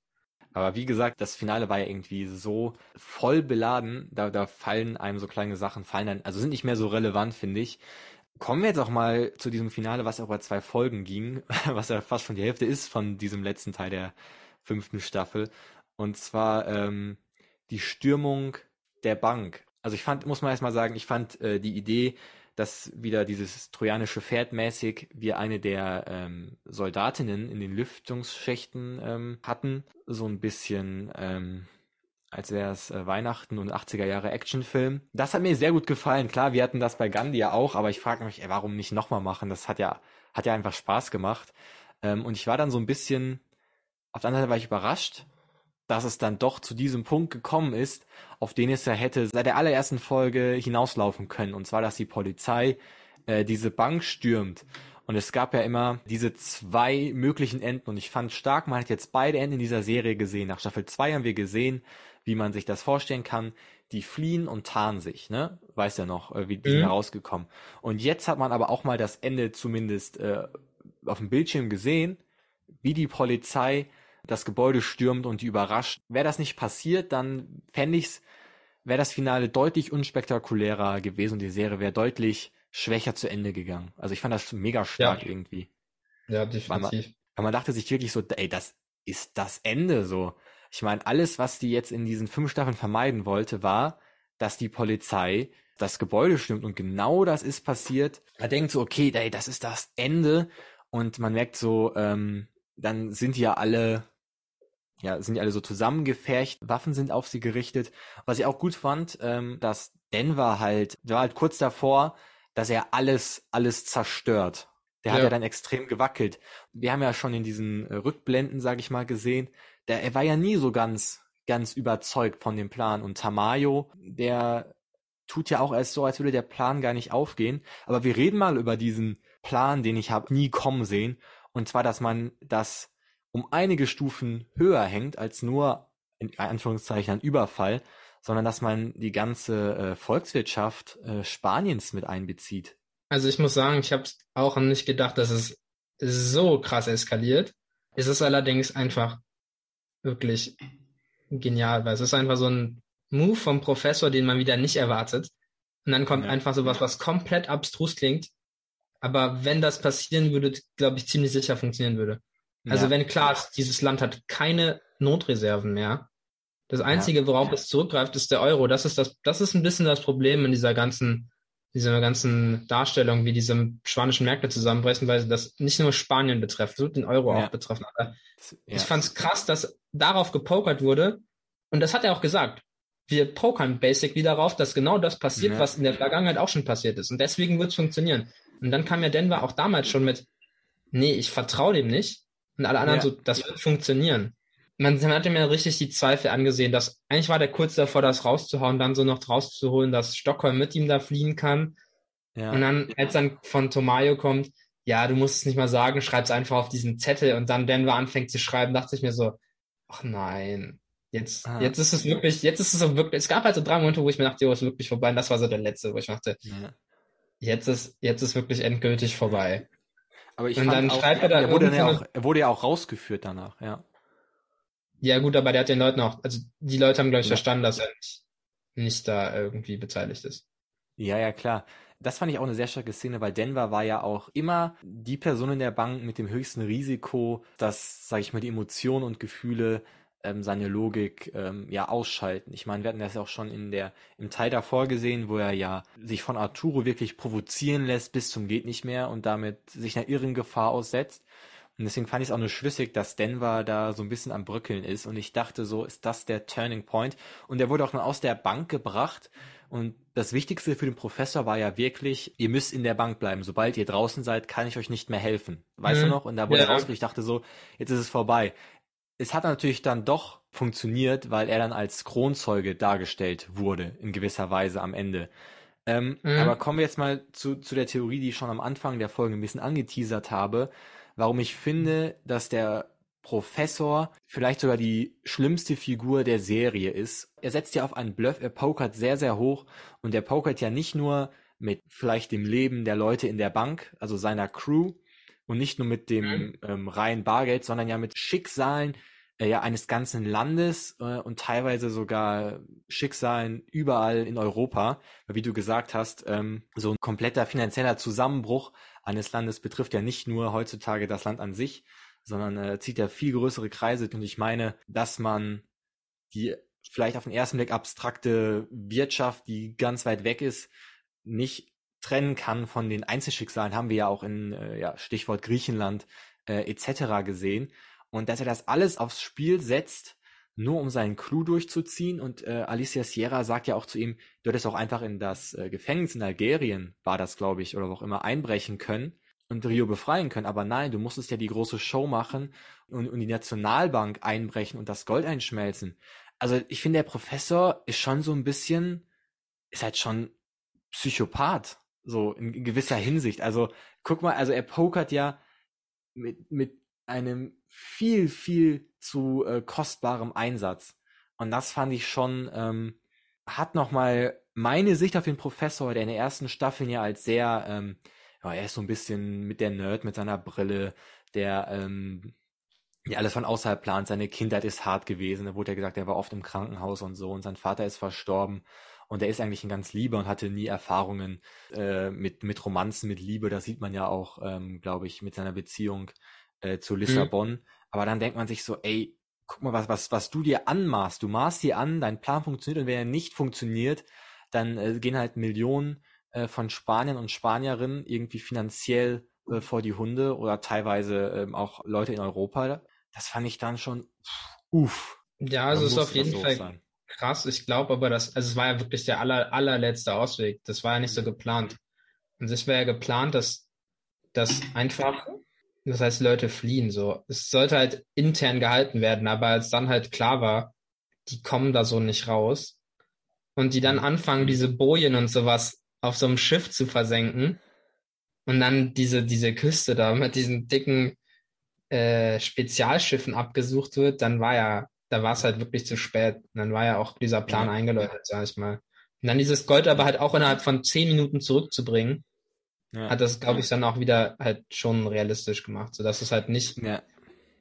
Speaker 1: Aber wie gesagt, das Finale war ja irgendwie so voll beladen, da, da fallen einem so kleine Sachen, fallen dann, also sind nicht mehr so relevant, finde ich. Kommen wir jetzt auch mal zu diesem Finale, was über zwei Folgen ging, was ja fast schon die Hälfte ist von diesem letzten Teil der fünften Staffel. Und zwar ähm, die Stürmung der Bank. Also ich fand, muss man erstmal sagen, ich fand äh, die Idee, dass wieder dieses trojanische Pferd mäßig wir eine der ähm, Soldatinnen in den Lüftungsschächten ähm, hatten, so ein bisschen ähm, als wäre es äh, Weihnachten und 80er Jahre Actionfilm. Das hat mir sehr gut gefallen. Klar, wir hatten das bei Gandhi ja auch, aber ich frage mich, ey, warum nicht nochmal machen? Das hat ja, hat ja einfach Spaß gemacht. Ähm, und ich war dann so ein bisschen, auf der anderen Seite war ich überrascht, dass es dann doch zu diesem Punkt gekommen ist, auf den es ja hätte seit der allerersten Folge hinauslaufen können. Und zwar, dass die Polizei äh, diese Bank stürmt. Und es gab ja immer diese zwei möglichen Enden. Und ich fand stark, man hat jetzt beide Enden in dieser Serie gesehen. Nach Staffel 2 haben wir gesehen, wie man sich das vorstellen kann. Die fliehen und tarnen sich, ne? Weiß ja noch, äh, wie die mhm. sind rausgekommen. Und jetzt hat man aber auch mal das Ende zumindest äh, auf dem Bildschirm gesehen, wie die Polizei das Gebäude stürmt und die überrascht. Wäre das nicht passiert, dann fände ich's, wäre das Finale deutlich unspektakulärer gewesen und die Serie wäre deutlich schwächer zu Ende gegangen. Also ich fand das mega stark ja. irgendwie.
Speaker 2: Ja, definitiv. Weil
Speaker 1: man, weil man dachte sich wirklich so, ey, das ist das Ende so. Ich meine, alles, was die jetzt in diesen fünf Staffeln vermeiden wollte, war, dass die Polizei das Gebäude stimmt und genau das ist passiert. Man denkt so, okay, ey, das ist das Ende und man merkt so, ähm, dann sind die ja alle, ja, sind die alle so zusammengefercht, Waffen sind auf sie gerichtet. Was ich auch gut fand, ähm, dass Denver halt, war halt kurz davor, dass er alles, alles zerstört. Der ja. hat ja dann extrem gewackelt. Wir haben ja schon in diesen äh, Rückblenden, sag ich mal, gesehen, der, er war ja nie so ganz, ganz überzeugt von dem Plan. Und Tamayo, der tut ja auch erst so, als würde der Plan gar nicht aufgehen. Aber wir reden mal über diesen Plan, den ich habe nie kommen sehen. Und zwar, dass man das um einige Stufen höher hängt als nur in Anführungszeichen ein Überfall, sondern dass man die ganze äh, Volkswirtschaft äh, Spaniens mit einbezieht.
Speaker 2: Also ich muss sagen, ich habe auch nicht gedacht, dass es so krass eskaliert. Es ist allerdings einfach wirklich genial, weil es ist einfach so ein Move vom Professor, den man wieder nicht erwartet. Und dann kommt ja. einfach sowas, was komplett abstrus klingt. Aber wenn das passieren würde, glaube ich, ziemlich sicher funktionieren würde. Also ja. wenn klar ist, dieses Land hat keine Notreserven mehr. Das Einzige, worauf es zurückgreift, ist der Euro. Das ist das, das ist ein bisschen das Problem in dieser ganzen dieser ganzen Darstellung, wie diese spanischen Märkte zusammenbrechen, weil das nicht nur Spanien betrifft, den Euro ja. auch betreffen. Aber ja. ich fand es krass, dass darauf gepokert wurde. Und das hat er auch gesagt. Wir pokern basically darauf, dass genau das passiert, ja. was in der Vergangenheit auch schon passiert ist. Und deswegen wird es funktionieren. Und dann kam ja Denver auch damals schon mit, nee, ich vertraue dem nicht. Und alle anderen so, das wird funktionieren man, man hat ihm ja richtig die Zweifel angesehen, dass eigentlich war der kurz davor, das rauszuhauen, dann so noch rauszuholen, dass Stockholm mit ihm da fliehen kann. Ja. Und dann, als dann von Tomayo kommt, ja, du musst es nicht mal sagen, schreib's einfach auf diesen Zettel und dann Denver anfängt zu schreiben, dachte ich mir so, ach nein, Jetzt, ah. jetzt ist es wirklich, jetzt ist es so wirklich, es gab halt so drei Momente, wo ich mir dachte, oh, ist wirklich vorbei. Und das war so der letzte, wo ich dachte, ja. jetzt ist, jetzt ist wirklich endgültig vorbei.
Speaker 1: Aber ich und dann auch, schreibt er da er wurde, ja auch, er wurde ja auch rausgeführt danach, ja.
Speaker 2: Ja, gut, aber der hat den Leuten auch, also die Leute haben, glaube ich, ja. verstanden, dass er nicht, nicht da irgendwie beteiligt ist.
Speaker 1: Ja, ja, klar. Das fand ich auch eine sehr starke Szene, weil Denver war ja auch immer die Person in der Bank mit dem höchsten Risiko, dass, sage ich mal, die Emotionen und Gefühle ähm, seine Logik ähm, ja ausschalten. Ich meine, wir hatten das ja auch schon in der im Teil davor gesehen, wo er ja sich von Arturo wirklich provozieren lässt bis zum geht nicht mehr und damit sich einer irren Gefahr aussetzt. Und deswegen fand ich es auch nur schlüssig, dass Denver da so ein bisschen am Bröckeln ist. Und ich dachte, so ist das der Turning Point. Und er wurde auch mal aus der Bank gebracht. Und das Wichtigste für den Professor war ja wirklich, ihr müsst in der Bank bleiben. Sobald ihr draußen seid, kann ich euch nicht mehr helfen. Weißt mhm. du noch? Und da wurde ja. er rausgekommen. Ich dachte so, jetzt ist es vorbei es hat natürlich dann doch funktioniert, weil er dann als Kronzeuge dargestellt wurde, in gewisser Weise am Ende. Ähm, mhm. Aber kommen wir jetzt mal zu, zu der Theorie, die ich schon am Anfang der Folge ein bisschen angeteasert habe, warum ich finde, dass der Professor vielleicht sogar die schlimmste Figur der Serie ist. Er setzt ja auf einen Bluff, er pokert sehr, sehr hoch und er pokert ja nicht nur mit vielleicht dem Leben der Leute in der Bank, also seiner Crew, und nicht nur mit dem mhm. ähm, reinen Bargeld, sondern ja mit Schicksalen äh, ja eines ganzen Landes äh, und teilweise sogar Schicksalen überall in Europa. Weil wie du gesagt hast, ähm, so ein kompletter finanzieller Zusammenbruch eines Landes betrifft ja nicht nur heutzutage das Land an sich, sondern äh, zieht ja viel größere Kreise. Und ich meine, dass man die vielleicht auf den ersten Blick abstrakte Wirtschaft, die ganz weit weg ist, nicht trennen kann von den Einzelschicksalen, haben wir ja auch in äh, ja, Stichwort Griechenland äh, etc. gesehen. Und dass er das alles aufs Spiel setzt, nur um seinen Clou durchzuziehen. Und äh, Alicia Sierra sagt ja auch zu ihm, du hättest auch einfach in das äh, Gefängnis in Algerien, war das, glaube ich, oder wo auch immer, einbrechen können und Rio befreien können. Aber nein, du musstest ja die große Show machen und, und die Nationalbank einbrechen und das Gold einschmelzen. Also ich finde, der Professor ist schon so ein bisschen, ist halt schon Psychopath. So in gewisser Hinsicht. Also guck mal, also er pokert ja mit, mit einem viel, viel zu äh, kostbarem Einsatz. Und das fand ich schon, ähm, hat nochmal meine Sicht auf den Professor, der in der ersten Staffel ja als sehr, ähm, ja, er ist so ein bisschen mit der Nerd, mit seiner Brille, der, ähm, ja, alles von außerhalb plant, seine Kindheit ist hart gewesen, da wurde ja gesagt, er war oft im Krankenhaus und so und sein Vater ist verstorben und er ist eigentlich ein ganz Lieber und hatte nie Erfahrungen äh, mit, mit Romanzen, mit Liebe. Das sieht man ja auch, ähm, glaube ich, mit seiner Beziehung äh, zu mhm. Lissabon. Mhm. Aber dann denkt man sich so, ey, guck mal, was, was, was du dir anmaßt. Du maßt dir an, dein Plan funktioniert und wenn er nicht funktioniert, dann äh, gehen halt Millionen äh, von Spaniern und Spanierinnen irgendwie finanziell äh, vor die Hunde oder teilweise ähm, auch Leute in Europa. Das fand ich dann schon, uff.
Speaker 2: Ja, also es ist auf jeden Fall sein krass. Ich glaube aber, dass, also es war ja wirklich der aller, allerletzte Ausweg. Das war ja nicht so geplant. Und es wäre ja geplant, dass, dass einfach, das heißt, Leute fliehen, so. Es sollte halt intern gehalten werden, aber als dann halt klar war, die kommen da so nicht raus und die dann anfangen, diese Bojen und sowas auf so einem Schiff zu versenken und dann diese, diese Küste da mit diesen dicken äh, Spezialschiffen abgesucht wird, dann war ja da war es halt wirklich zu spät. Und dann war ja auch dieser Plan eingeläutet, sag ich mal. Und dann dieses Gold aber halt auch innerhalb von zehn Minuten zurückzubringen, ja. hat das, glaube ich, dann auch wieder halt schon realistisch gemacht, sodass es halt nicht, ja.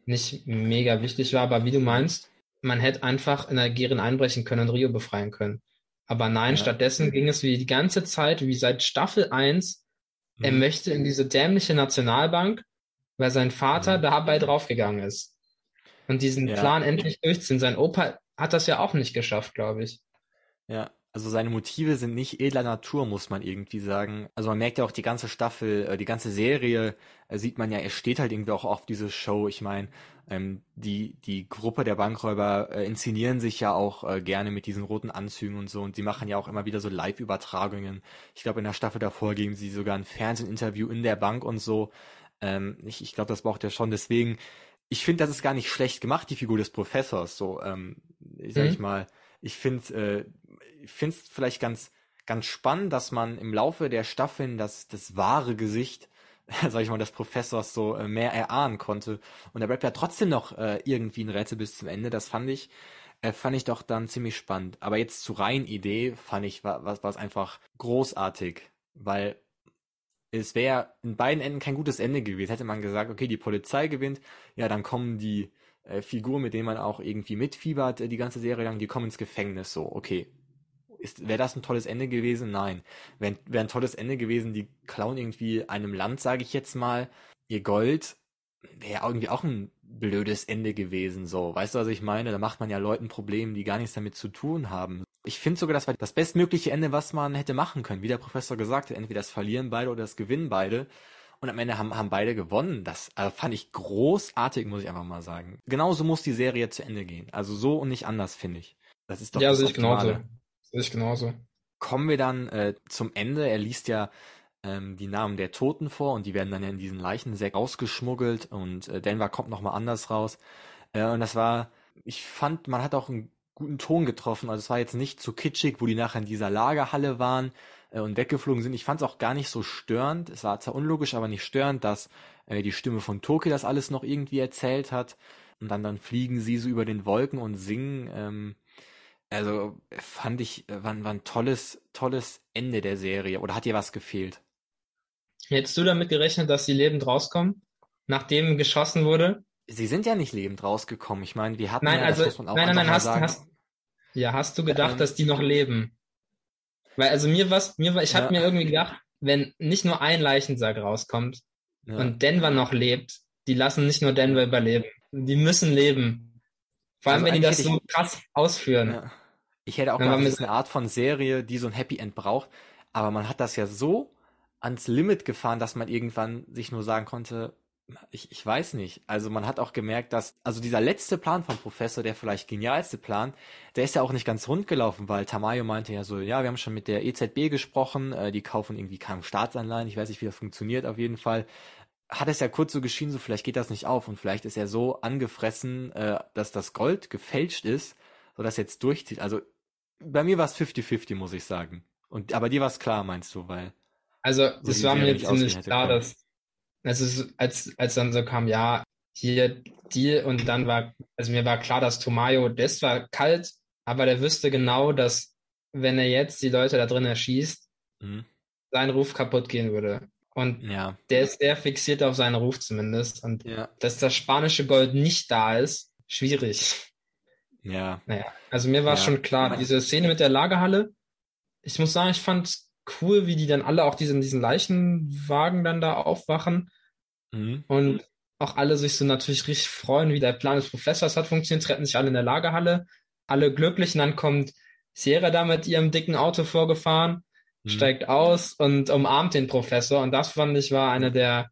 Speaker 2: nicht mega wichtig war. Aber wie du meinst, man hätte einfach in Algerien einbrechen können und Rio befreien können. Aber nein, ja. stattdessen ging es wie die ganze Zeit, wie seit Staffel 1, mhm. er möchte in diese dämliche Nationalbank, weil sein Vater mhm. dabei draufgegangen ist und diesen. Plan endlich durchziehen. Sein Opa hat das ja auch nicht geschafft, glaube ich.
Speaker 1: Ja, also seine Motive sind nicht edler Natur, muss man irgendwie sagen. Also man merkt ja auch die ganze Staffel, äh, die ganze Serie, äh, sieht man ja, er steht halt irgendwie auch auf diese Show. Ich meine, ähm, die, die Gruppe der Bankräuber äh, inszenieren sich ja auch gerne mit diesen roten Anzügen und so und sie machen ja auch immer wieder so Live-Übertragungen. Ich glaube, in der Staffel davor geben sie sogar ein Fernsehinterview in der Bank und so. Ähm, ich ich glaube, das braucht er schon. Deswegen ich finde, das ist gar nicht schlecht gemacht, die Figur des Professors. So, ähm, ich sag mhm. ich mal, ich finde, äh, finde es vielleicht ganz, ganz spannend, dass man im Laufe der Staffeln das, das wahre Gesicht, sag ich mal, des Professors so äh, mehr erahnen konnte. Und er bleibt ja trotzdem noch äh, irgendwie ein Rätsel bis zum Ende. Das fand ich äh, fand ich doch dann ziemlich spannend. Aber jetzt zu rein Idee fand ich, war, es einfach großartig, weil es wäre in beiden Enden kein gutes Ende gewesen. Hätte man gesagt, okay, die Polizei gewinnt, ja, dann kommen die äh, Figuren, mit denen man auch irgendwie mitfiebert, äh, die ganze Serie lang, die kommen ins Gefängnis. So, okay. Wäre das ein tolles Ende gewesen? Nein. Wäre wär ein tolles Ende gewesen, die klauen irgendwie einem Land, sage ich jetzt mal, ihr Gold, wäre irgendwie auch ein blödes Ende gewesen, so. Weißt du, was ich meine? Da macht man ja Leuten Probleme, die gar nichts damit zu tun haben. Ich finde sogar, das war das bestmögliche Ende, was man hätte machen können. Wie der Professor gesagt hat, entweder das verlieren beide oder das gewinnen beide. Und am Ende haben, haben beide gewonnen. Das also fand ich großartig, muss ich einfach mal sagen. Genauso muss die Serie zu Ende gehen. Also so und nicht anders, finde ich. Das ist doch
Speaker 2: ja,
Speaker 1: das
Speaker 2: sehe ich genauso. Sehe ich genauso.
Speaker 1: Kommen wir dann äh, zum Ende. Er liest ja ähm, die Namen der Toten vor und die werden dann ja in diesen Leichensäck rausgeschmuggelt und äh, Denver kommt nochmal anders raus. Äh, und das war, ich fand, man hat auch einen guten Ton getroffen. Also es war jetzt nicht zu kitschig, wo die nachher in dieser Lagerhalle waren äh, und weggeflogen sind. Ich fand es auch gar nicht so störend. Es war zwar unlogisch, aber nicht störend, dass äh, die Stimme von Toki das alles noch irgendwie erzählt hat. Und dann, dann fliegen sie so über den Wolken und singen. Ähm, also fand ich, äh, war, war ein tolles, tolles Ende der Serie. Oder hat dir was gefehlt?
Speaker 2: Hättest du damit gerechnet, dass sie lebend rauskommen, nachdem geschossen wurde?
Speaker 1: Sie sind ja nicht lebend rausgekommen. Ich meine, wir hatten
Speaker 2: nein,
Speaker 1: ja,
Speaker 2: also, das muss man auch nein, nein, nein, hast, hast, ja, hast du gedacht, ähm, dass die noch leben? Weil also mir was, mir war, ich ja. habe mir irgendwie gedacht, wenn nicht nur ein Leichensack rauskommt ja. und Denver noch lebt, die lassen nicht nur Denver überleben, die müssen leben. Vor allem, also wenn die das so krass ausführen. Ja.
Speaker 1: Ich hätte auch das ist eine Art von Serie, die so ein Happy End braucht, aber man hat das ja so ans Limit gefahren, dass man irgendwann sich nur sagen konnte, ich, ich weiß nicht. Also man hat auch gemerkt, dass, also dieser letzte Plan vom Professor, der vielleicht genialste Plan, der ist ja auch nicht ganz rund gelaufen, weil Tamayo meinte ja so, ja, wir haben schon mit der EZB gesprochen, äh, die kaufen irgendwie kaum Staatsanleihen, ich weiß nicht, wie das funktioniert, auf jeden Fall. Hat es ja kurz so geschienen, so vielleicht geht das nicht auf und vielleicht ist er so angefressen, äh, dass das Gold gefälscht ist, so dass jetzt durchzieht. Also bei mir war es 50-50, muss ich sagen. Und aber dir war es klar, meinst du, weil.
Speaker 2: Also das war mir ziemlich klar, dass also als, als dann so kam, ja, hier die und dann war, also mir war klar, dass Tomayo, das war kalt, aber der wüsste genau, dass wenn er jetzt die Leute da drin erschießt, mhm. sein Ruf kaputt gehen würde. Und ja. der ist sehr fixiert auf seinen Ruf zumindest. Und ja. dass das spanische Gold nicht da ist, schwierig.
Speaker 1: Ja.
Speaker 2: Naja, also mir war ja. schon klar, diese Szene mit der Lagerhalle, ich muss sagen, ich fand cool, wie die dann alle auch diesen, diesen Leichenwagen dann da aufwachen mhm. und auch alle sich so natürlich richtig freuen, wie der Plan des Professors hat funktioniert, retten sich alle in der Lagerhalle, alle glücklich und dann kommt Sierra da mit ihrem dicken Auto vorgefahren, mhm. steigt aus und umarmt den Professor und das fand ich war eine der,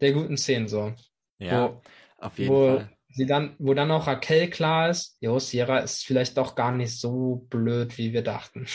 Speaker 2: der guten Szenen so.
Speaker 1: Ja, wo, auf jeden wo Fall.
Speaker 2: Sie dann, wo dann auch Raquel klar ist, jo, Sierra ist vielleicht doch gar nicht so blöd, wie wir dachten.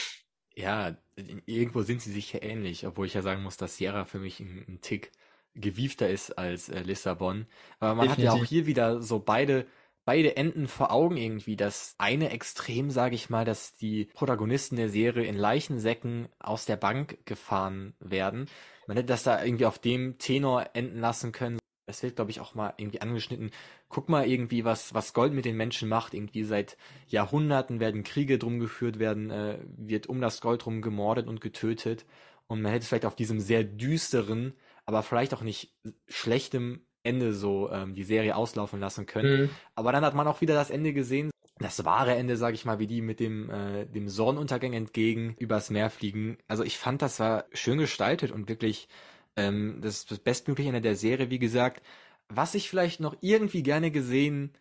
Speaker 1: Ja, irgendwo sind sie sich ja ähnlich, obwohl ich ja sagen muss, dass Sierra für mich ein, ein Tick gewiefter ist als äh, Lissabon. Aber man Definitiv. hat ja auch hier wieder so beide beide Enden vor Augen irgendwie. Das eine Extrem, sage ich mal, dass die Protagonisten der Serie in Leichensäcken aus der Bank gefahren werden. Man hätte das da irgendwie auf dem Tenor enden lassen können. Es wird, glaube ich, auch mal irgendwie angeschnitten. Guck mal irgendwie, was, was Gold mit den Menschen macht. Irgendwie seit Jahrhunderten werden Kriege drum geführt, werden, äh, wird um das Gold drum gemordet und getötet. Und man hätte vielleicht auf diesem sehr düsteren, aber vielleicht auch nicht schlechtem Ende so ähm, die Serie auslaufen lassen können. Mhm. Aber dann hat man auch wieder das Ende gesehen, das wahre Ende, sag ich mal, wie die mit dem, äh, dem Sonnenuntergang entgegen übers Meer fliegen. Also ich fand, das war schön gestaltet und wirklich ähm, das, das bestmögliche Ende der Serie, wie gesagt. Was ich vielleicht noch irgendwie gerne gesehen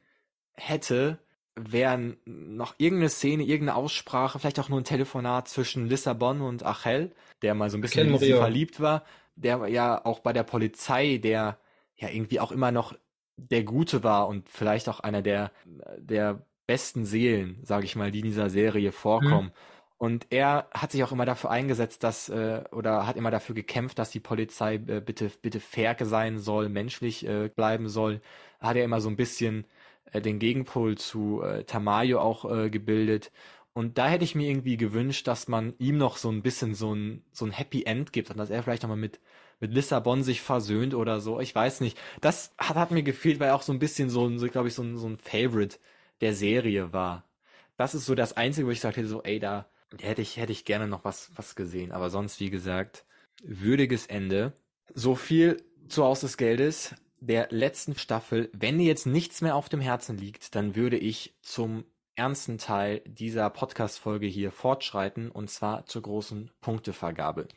Speaker 1: hätte, wären noch irgendeine Szene, irgendeine Aussprache, vielleicht auch nur ein Telefonat zwischen Lissabon und Achel, der mal so ein bisschen verliebt war, der ja auch bei der Polizei, der ja irgendwie auch immer noch der Gute war und vielleicht auch einer der, der besten Seelen, sage ich mal, die in dieser Serie vorkommen. Mhm. Und er hat sich auch immer dafür eingesetzt, dass äh, oder hat immer dafür gekämpft, dass die Polizei äh, bitte bitte fair sein soll, menschlich äh, bleiben soll. Hat er immer so ein bisschen äh, den Gegenpol zu äh, Tamayo auch äh, gebildet. Und da hätte ich mir irgendwie gewünscht, dass man ihm noch so ein bisschen so ein so ein Happy End gibt und dass er vielleicht nochmal mit mit Lissabon sich versöhnt oder so. Ich weiß nicht. Das hat, hat mir gefehlt, weil er auch so ein bisschen so, so glaube ich, so ein, so ein Favorite der Serie war. Das ist so das Einzige, wo ich sagte, so, ey, da hätte ich, hätte ich gerne noch was, was gesehen. Aber sonst, wie gesagt, würdiges Ende. So viel zu Haus des Geldes der letzten Staffel. Wenn dir jetzt nichts mehr auf dem Herzen liegt, dann würde ich zum ernsten Teil dieser Podcast-Folge hier fortschreiten und zwar zur großen Punktevergabe.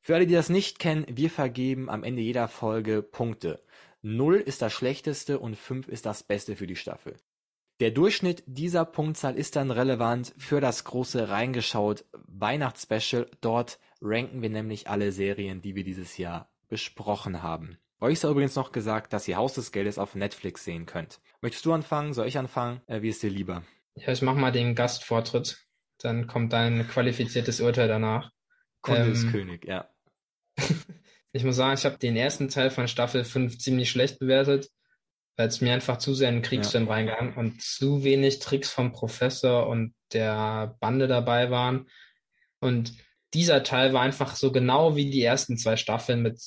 Speaker 1: Für alle, die das nicht kennen, wir vergeben am Ende jeder Folge Punkte. 0 ist das schlechteste und 5 ist das Beste für die Staffel. Der Durchschnitt dieser Punktzahl ist dann relevant für das große Reingeschaut Weihnachtsspecial. Dort ranken wir nämlich alle Serien, die wir dieses Jahr besprochen haben. Euch ist übrigens noch gesagt, dass ihr Haus des Geldes auf Netflix sehen könnt. Möchtest du anfangen? Soll ich anfangen? Äh, wie ist dir lieber?
Speaker 2: Ja, ich mach mal den Gastvortritt. Dann kommt dein qualifiziertes Urteil danach.
Speaker 1: Kunde ähm, ist König, ja.
Speaker 2: ich muss sagen, ich habe den ersten Teil von Staffel 5 ziemlich schlecht bewertet, weil es mir einfach zu sehr in den Kriegsfilm ja. reingegangen und zu wenig Tricks vom Professor und der Bande dabei waren. Und dieser Teil war einfach so genau wie die ersten zwei Staffeln mit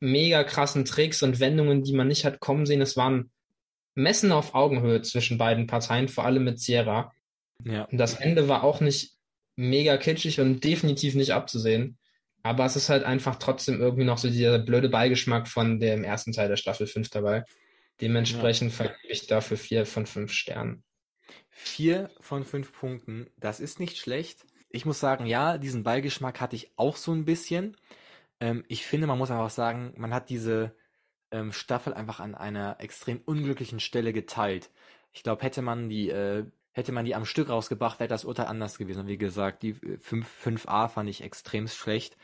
Speaker 2: mega krassen Tricks und Wendungen, die man nicht hat kommen sehen. Es waren Messen auf Augenhöhe zwischen beiden Parteien, vor allem mit Sierra. Ja. Und das Ende war auch nicht mega kitschig und definitiv nicht abzusehen. Aber es ist halt einfach trotzdem irgendwie noch so dieser blöde Beigeschmack von dem ersten Teil der Staffel 5 dabei. Dementsprechend ja. vergebe ich dafür vier von fünf Sternen.
Speaker 1: Vier von fünf Punkten, das ist nicht schlecht. Ich muss sagen, ja, diesen Beigeschmack hatte ich auch so ein bisschen. Ähm, ich finde, man muss einfach sagen, man hat diese ähm, Staffel einfach an einer extrem unglücklichen Stelle geteilt. Ich glaube, hätte man die äh, hätte man die am Stück rausgebracht, wäre das Urteil anders gewesen. wie gesagt, die 5, äh, 5a fand ich extrem schlecht.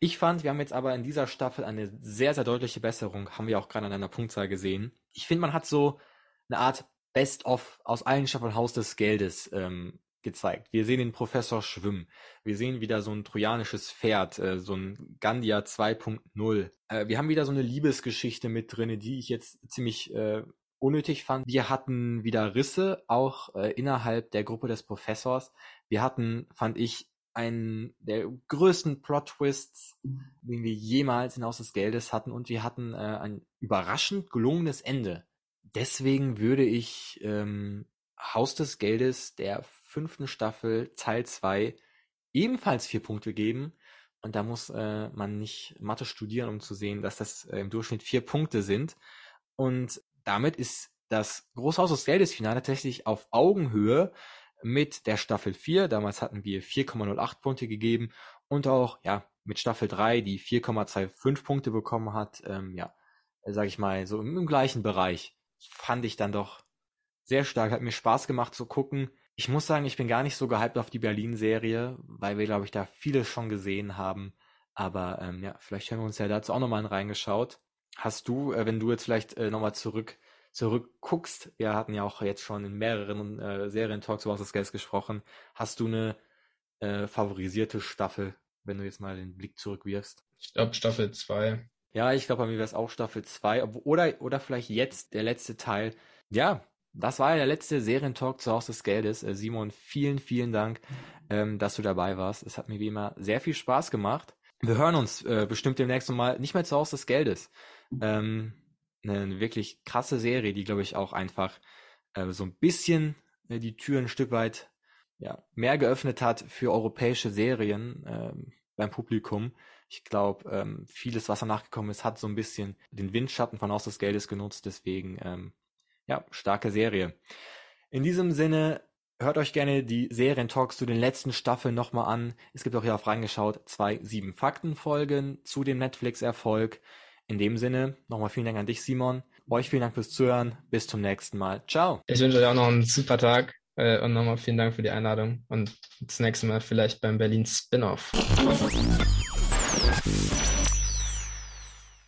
Speaker 1: Ich fand, wir haben jetzt aber in dieser Staffel eine sehr, sehr deutliche Besserung, haben wir auch gerade an einer Punktzahl gesehen. Ich finde, man hat so eine Art Best-of aus allen Staffeln Haus des Geldes ähm, gezeigt. Wir sehen den Professor schwimmen. Wir sehen wieder so ein trojanisches Pferd, äh, so ein Gandia 2.0. Äh, wir haben wieder so eine Liebesgeschichte mit drin, die ich jetzt ziemlich äh, unnötig fand. Wir hatten wieder Risse, auch innerhalb der Gruppe des Professors. Wir hatten, fand ich, einen der größten Plot-Twists, den wir jemals in Haus des Geldes hatten. Und wir hatten ein überraschend gelungenes Ende. Deswegen würde ich ähm, Haus des Geldes der fünften Staffel Teil 2 ebenfalls vier Punkte geben. Und da muss äh, man nicht Mathe studieren, um zu sehen, dass das äh, im Durchschnitt vier Punkte sind. Und damit ist das Großhaus des Geldes Finale tatsächlich auf Augenhöhe mit der Staffel 4. Damals hatten wir 4,08 Punkte gegeben und auch ja mit Staffel 3, die 4,25 Punkte bekommen hat. Ähm, ja, sag ich mal, so im, im gleichen Bereich. Fand ich dann doch sehr stark. Hat mir Spaß gemacht zu gucken. Ich muss sagen, ich bin gar nicht so gehypt auf die Berlin-Serie, weil wir, glaube ich, da viele schon gesehen haben. Aber ähm, ja, vielleicht haben wir uns ja dazu auch nochmal reingeschaut. Hast du, äh, wenn du jetzt vielleicht äh, nochmal zurück zurückguckst, wir hatten ja auch jetzt schon in mehreren äh, Serien-Talks über das Geld gesprochen, hast du eine äh, favorisierte Staffel, wenn du jetzt mal den Blick zurückwirfst?
Speaker 2: Ich glaube Staffel 2.
Speaker 1: Ja, ich glaube, bei mir wäre es auch Staffel 2. Oder, oder vielleicht jetzt der letzte Teil. Ja, das war ja der letzte Serientalk zu Haus des Geldes. Äh, Simon, vielen, vielen Dank, ähm, dass du dabei warst. Es hat mir wie immer sehr viel Spaß gemacht. Wir hören uns äh, bestimmt demnächst mal nicht mehr zu Haus des Geldes. Ähm, eine wirklich krasse Serie, die, glaube ich, auch einfach äh, so ein bisschen die Tür ein Stück weit mehr geöffnet hat für europäische Serien ähm, beim Publikum. Ich glaube, vieles, was danach gekommen ist, hat so ein bisschen den Windschatten von Haus des Geldes genutzt. Deswegen, ja, starke Serie. In diesem Sinne, hört euch gerne die Serientalks zu den letzten Staffeln nochmal an. Es gibt auch hier auf reingeschaut zwei sieben Fakten Folgen zu dem Netflix-Erfolg. In dem Sinne, nochmal vielen Dank an dich, Simon. Euch vielen Dank fürs Zuhören. Bis zum nächsten Mal. Ciao.
Speaker 2: Ich wünsche euch auch noch einen super Tag äh, und nochmal vielen Dank für die Einladung und das nächste Mal vielleicht beim Berlin Spin-off.